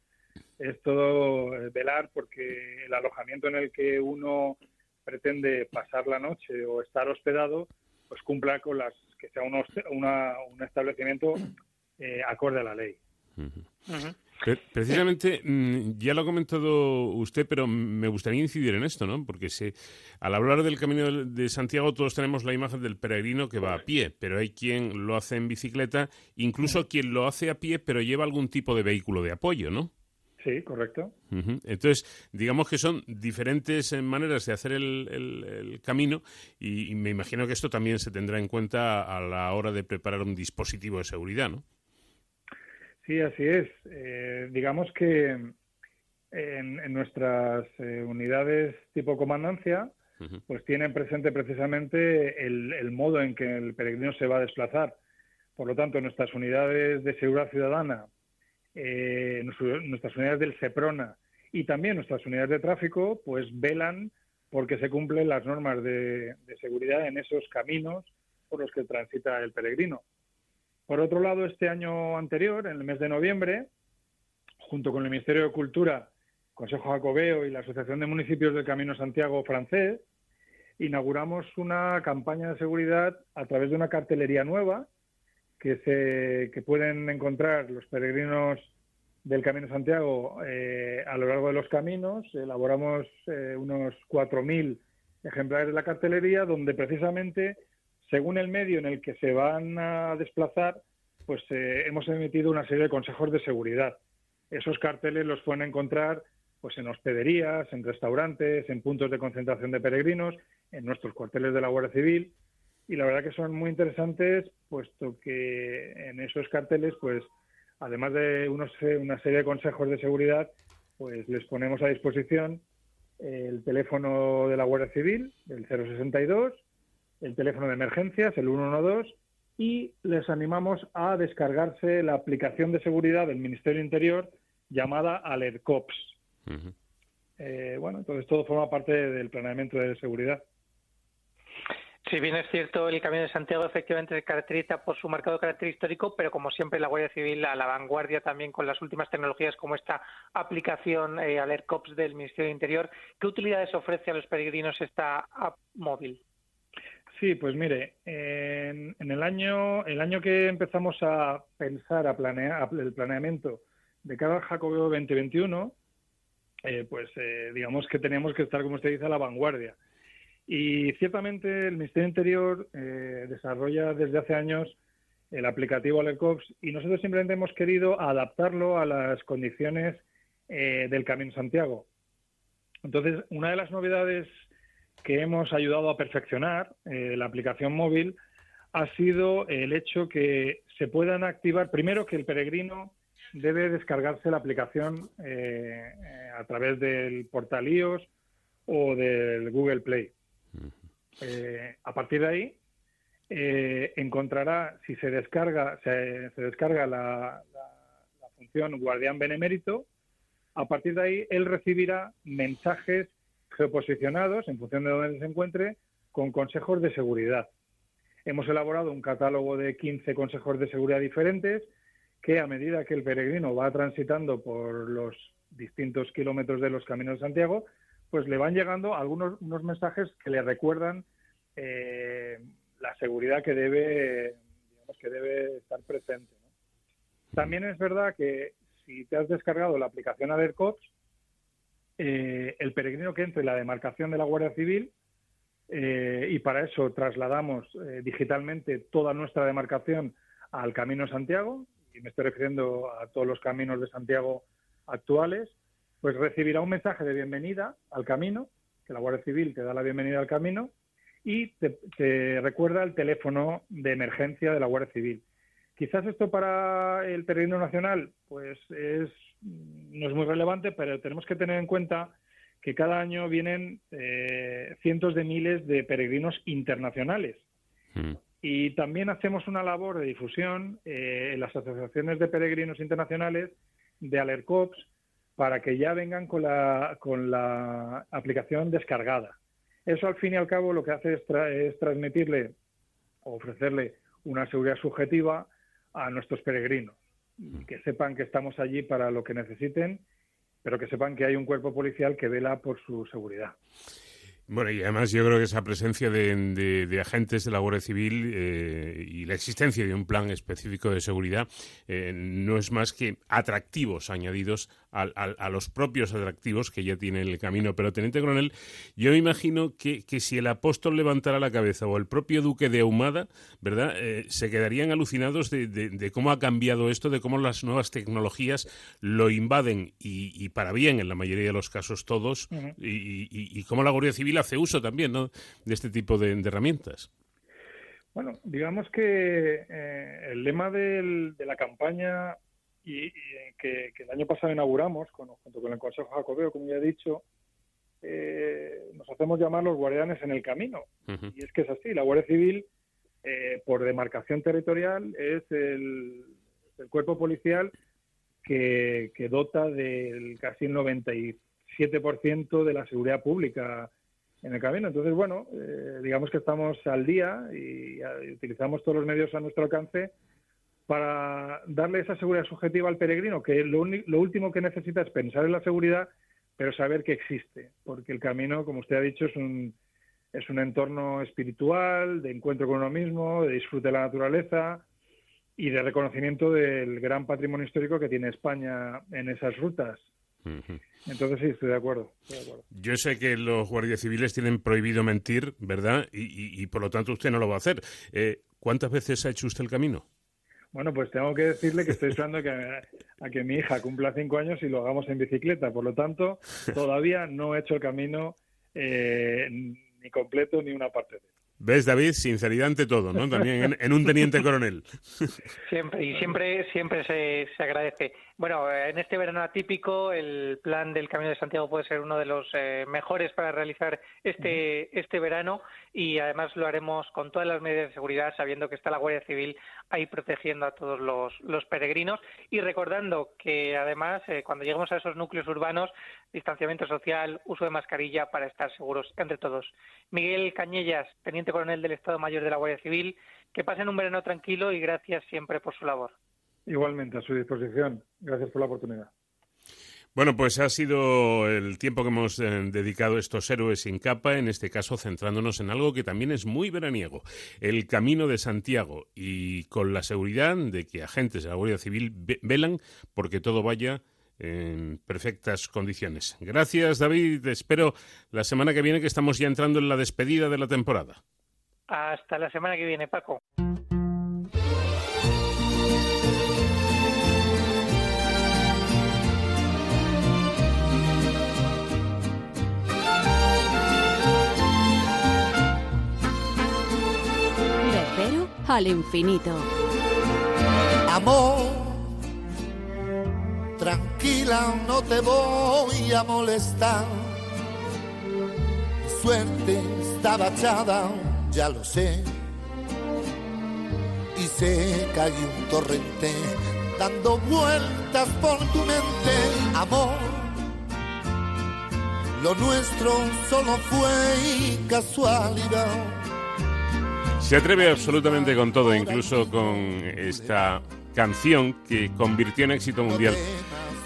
es todo eh, velar porque el alojamiento en el que uno pretende pasar la noche o estar hospedado pues cumpla con las que sea un establecimiento eh, acorde a la ley. Precisamente, mm, ya lo ha comentado usted, pero me gustaría incidir en esto, ¿no? Porque se, al hablar del Camino de Santiago todos tenemos la imagen del peregrino que va a pie, pero hay quien lo hace en bicicleta, incluso quien lo hace a pie, pero lleva algún tipo de vehículo de apoyo, ¿no? Sí, correcto. Entonces, digamos que son diferentes eh, maneras de hacer el, camino y, me imagino que esto también se tendrá en cuenta a la hora de preparar un dispositivo de seguridad, ¿no? Sí, así es. Eh, digamos que en, nuestras eh, unidades tipo comandancia, pues tienen presente precisamente el, el modo en que el peregrino se va a desplazar. Por lo tanto, nuestras unidades de seguridad ciudadana eh, nuestras unidades del SEPRONA y también nuestras unidades de tráfico, pues velan porque se cumplen las normas de, seguridad en esos caminos por los que transita el peregrino. Por otro lado, este año anterior, en el mes de noviembre, junto con el Ministerio de Cultura, Consejo Jacobeo y la Asociación de Municipios del Camino Santiago francés, inauguramos una campaña de seguridad a través de una cartelería nueva que, se, que pueden encontrar los peregrinos del Camino Santiago eh, a lo largo de los caminos. Elaboramos eh, unos 4.000 ejemplares de la cartelería, donde precisamente, según el medio en el que se van a desplazar, pues eh, hemos emitido una serie de consejos de seguridad. Esos carteles los pueden encontrar pues en hospederías, en restaurantes, en puntos de concentración de peregrinos, en nuestros cuarteles de la Guardia Civil y la verdad que son muy interesantes puesto que en esos carteles pues además de unos, una serie de consejos de seguridad pues les ponemos a disposición el teléfono de la Guardia Civil el 062 el teléfono de emergencias el 112 y les animamos a descargarse la aplicación de seguridad del Ministerio Interior llamada AlertCops. Eh, bueno, entonces todo forma parte del planeamiento de seguridad. Si bien es cierto, el Camino de Santiago efectivamente se caracteriza por su marcado carácter histórico, pero como siempre la Guardia Civil a la vanguardia también con las últimas tecnologías como esta aplicación eh, AlertCops del Ministerio de Interior. ¿Qué utilidades ofrece a los peregrinos esta app móvil? Sí, pues mire, en, el año el año que empezamos a pensar, a planear el planeamiento de cada Jacobeo 2021, eh, pues eh, digamos que teníamos que estar, como usted dice, a la vanguardia. Y ciertamente el Ministerio Interior eh, desarrolla desde hace años el aplicativo AlertCops y nosotros simplemente hemos querido adaptarlo a las condiciones eh, del Camino Santiago. Entonces, una de las novedades que hemos ayudado a perfeccionar eh, la aplicación móvil ha sido el hecho que se puedan activar, primero que el peregrino debe descargarse la aplicación a través del portal iOS o del Google Play. Eh, a partir de ahí, eh, encontrará, si se descarga, se, descarga la, función guardián benemérito, a partir de ahí él recibirá mensajes geoposicionados en función de donde se encuentre con consejos de seguridad. Hemos elaborado un catálogo de 15 consejos de seguridad diferentes que a medida que el peregrino va transitando por los distintos kilómetros de los caminos de Santiago, pues le van llegando algunos unos mensajes que le recuerdan eh, la seguridad que debe que debe estar presente. También es verdad que si te has descargado la aplicación AlertCops, eh, el peregrino que entre en la demarcación de la Guardia Civil, eh, y para eso trasladamos digitalmente toda nuestra demarcación al Camino Santiago, y me estoy refiriendo a todos los caminos de Santiago actuales, pues recibirá un mensaje de bienvenida al camino, que la Guardia Civil te da la bienvenida al camino, y te, recuerda el teléfono de emergencia de la Guardia Civil. Quizás esto para el peregrino nacional, pues es, no es muy relevante, pero tenemos que tener en cuenta que cada año vienen eh, cientos de miles de peregrinos internacionales. Mm. Y también hacemos una labor de difusión eh, en las asociaciones de peregrinos internacionales de Alercops para que ya vengan con la, con la aplicación descargada. Eso al fin y al cabo lo que hace es, transmitirle o ofrecerle una seguridad subjetiva a nuestros peregrinos, mm. que sepan que estamos allí para lo que necesiten, pero que sepan que hay un cuerpo policial que vela por su seguridad. Bueno, y además yo creo que esa presencia de, agentes de la Guardia Civil eh, y la existencia de un plan específico de seguridad eh, no es más que atractivos añadidos a, los propios atractivos que ya tiene el camino. Pero, Teniente Coronel, yo me imagino que, si el apóstol levantara la cabeza o el propio duque de Ahumada, ¿verdad?, eh, se quedarían alucinados de, cómo ha cambiado esto, de cómo las nuevas tecnologías lo invaden y, para bien en la mayoría de los casos todos, y, cómo la Guardia Civil hace uso también ¿no? de este tipo de, herramientas. Bueno, digamos que eh, el lema de la campaña y, que, el año pasado inauguramos con, junto con el Consejo Jacobeo, como ya he dicho, eh, nos hacemos llamar los guardianes en el camino. Y es que es así, la Guardia Civil, eh, por demarcación territorial, es el, cuerpo policial que, que dota del casi el 97% de la seguridad pública en el camino. Entonces, bueno, eh, digamos que estamos al día y, utilizamos todos los medios a nuestro alcance para darle esa seguridad subjetiva al peregrino, que lo, lo último que necesita es pensar en la seguridad, pero saber que existe, porque el camino, como usted ha dicho, es un, es un entorno espiritual, de encuentro con uno mismo, de disfrute de la naturaleza y de reconocimiento del gran patrimonio histórico que tiene España en esas rutas. Entonces sí, estoy de, acuerdo, Yo sé que los guardias civiles tienen prohibido mentir, ¿verdad? Y, por lo tanto usted no lo va a hacer. Eh, ¿Cuántas veces ha hecho usted el camino? Bueno, pues tengo que decirle que estoy (laughs) esperando que, a que mi hija cumpla cinco años y lo hagamos en bicicleta. Por lo tanto, (laughs) todavía no he hecho el camino eh, ni completo ni una parte de él. ¿Ves, David? Sinceridad ante todo, ¿no? También en, un teniente coronel. (laughs) Siempre, y siempre, siempre se, se, agradece. Bueno, en este verano atípico, el plan del Camino de Santiago puede ser uno de los eh, mejores para realizar este, este verano y además lo haremos con todas las medidas de seguridad, sabiendo que está la Guardia Civil ahí protegiendo a todos los, los peregrinos y recordando que además, eh, cuando lleguemos a esos núcleos urbanos, distanciamiento social, uso de mascarilla para estar seguros entre todos. Miguel Cañellas, teniente coronel del Estado Mayor de la Guardia Civil, que pasen un verano tranquilo y gracias siempre por su labor. Igualmente, a su disposición. Gracias por la oportunidad. Bueno, pues ha sido el tiempo que hemos eh, dedicado a estos héroes sin capa, en este caso centrándonos en algo que también es muy veraniego, el Camino de Santiago, y con la seguridad de que agentes de la Guardia Civil velan porque todo vaya en perfectas condiciones. Gracias, David. Espero la semana que viene que estamos ya entrando en la despedida de la temporada. Hasta la semana que viene, Paco. Al infinito. Amor Tranquila, no te voy a molestar. suerte está echada, ya lo sé. Y se cae un torrente dando vueltas por tu mente, amor. Lo nuestro solo fue casualidad. Se atreve absolutamente con todo, incluso con esta canción que convirtió en éxito mundial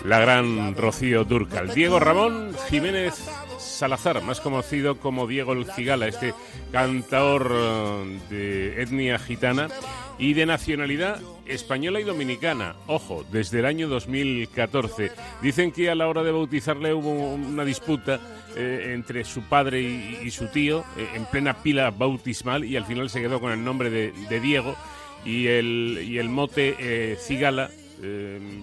la gran Rocío Durcal. Diego Ramón Jiménez Salazar, más conocido como Diego el Cigala, este cantador eh, de etnia gitana y de nacionalidad española y dominicana. Ojo, desde el año 2014. Dicen que a la hora de bautizarle hubo una disputa eh, entre su padre y, su tío eh, en plena pila bautismal y al final se quedó con el nombre de, Diego y el, y el mote Cigala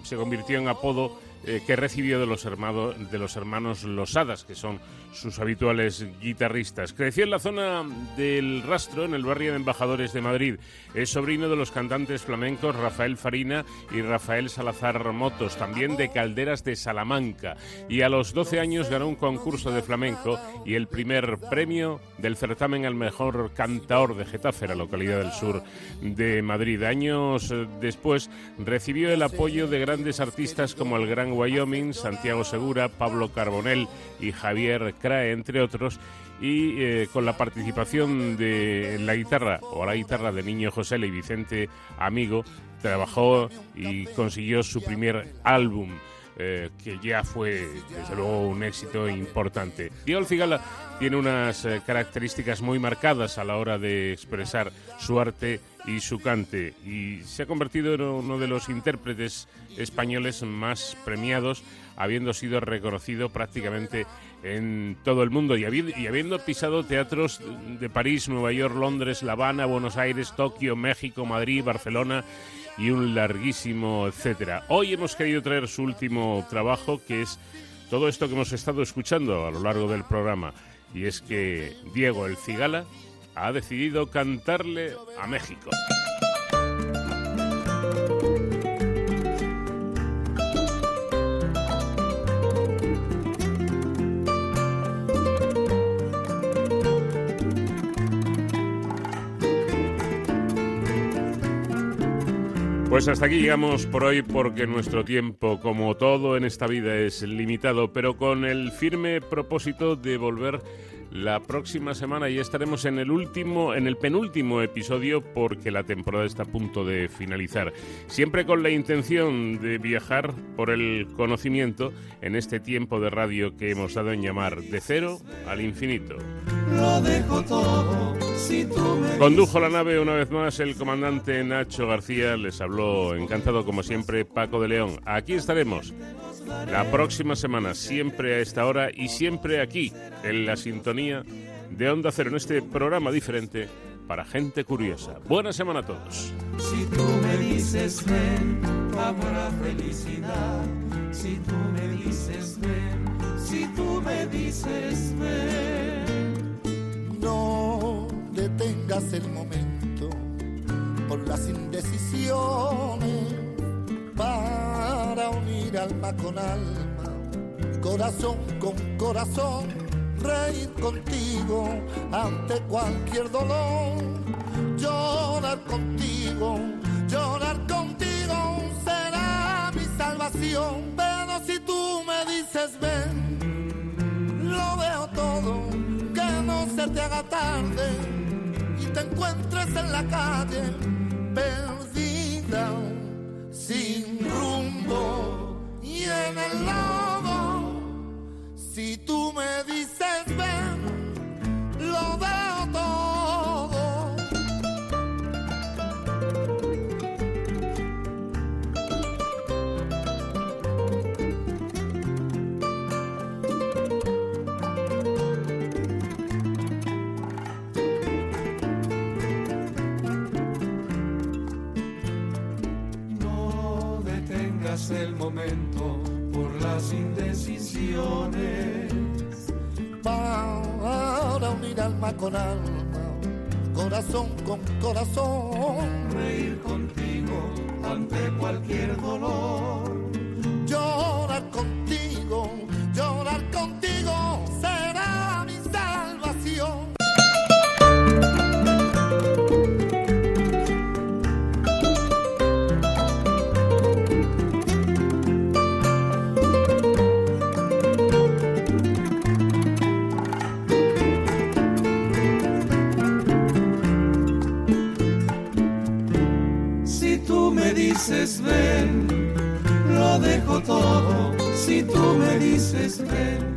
se convirtió en apodo eh, que recibió de los, hermanos, de los hermanos Losadas, que son sus habituales guitarristas. Creció en la zona del Rastro, en el barrio de Embajadores de Madrid. Es sobrino de los cantantes flamencos Rafael Farina y Rafael Salazar Motos, también de Calderas de Salamanca. Y a los 12 años ganó un concurso de flamenco y el primer premio del certamen al mejor cantaor de Getafe, la localidad del sur de Madrid. Años después recibió el apoyo de grandes artistas como el gran Wyoming, Santiago Segura, Pablo Carbonell y Javier Crae, entre otros, y eh, con la participación de la guitarra o la guitarra de Niño José y Vicente Amigo, trabajó y consiguió su primer álbum. Eh, que ya fue desde luego un éxito importante. Diego Cigala tiene unas eh, características muy marcadas a la hora de expresar su arte y su cante y se ha convertido en uno de los intérpretes españoles más premiados, habiendo sido reconocido prácticamente en todo el mundo y habiendo, pisado teatros de París, Nueva York, Londres, La Habana, Buenos Aires, Tokio, México, Madrid, Barcelona y un larguísimo etcétera. Hoy hemos querido traer su último trabajo que es todo esto que hemos estado escuchando a lo largo del programa y es que Diego el Cigala ha decidido cantarle a México. Pues hasta aquí llegamos por hoy porque nuestro tiempo, como todo en esta vida, es limitado, pero con el firme propósito de volver la próxima semana ya estaremos en el último, en el penúltimo episodio porque la temporada está a punto de finalizar. Siempre con la intención de viajar por el conocimiento en este tiempo de radio que hemos dado en llamar de cero al infinito. Condujo la nave una vez más el comandante Nacho García. Les habló encantado como siempre Paco de León. Aquí estaremos la próxima semana, siempre a esta hora y siempre aquí, en la sintonía de Onda Cero, en este programa diferente para gente curiosa. Buena semana a todos. Si tú me dices ven, habrá felicidad. Si tú me dices ven, si tú me dices ven. No detengas el momento por las indecisiones para unir alma con alma, corazón con corazón, reír contigo ante cualquier dolor, llorar contigo, llorar contigo será mi salvación, pero si tú me dices ven, lo veo todo, que no se te haga tarde y te encuentres en la calle perdida sin rumbo y en el lodo. Si tú me dices ven, lo veo todo. el momento las indecisiones. Para unir alma con alma, corazón con corazón. Reír contigo ante cualquier dolor. Llorar contigo, llorar contigo dices ven, lo dejo todo. Si tú me dices ven,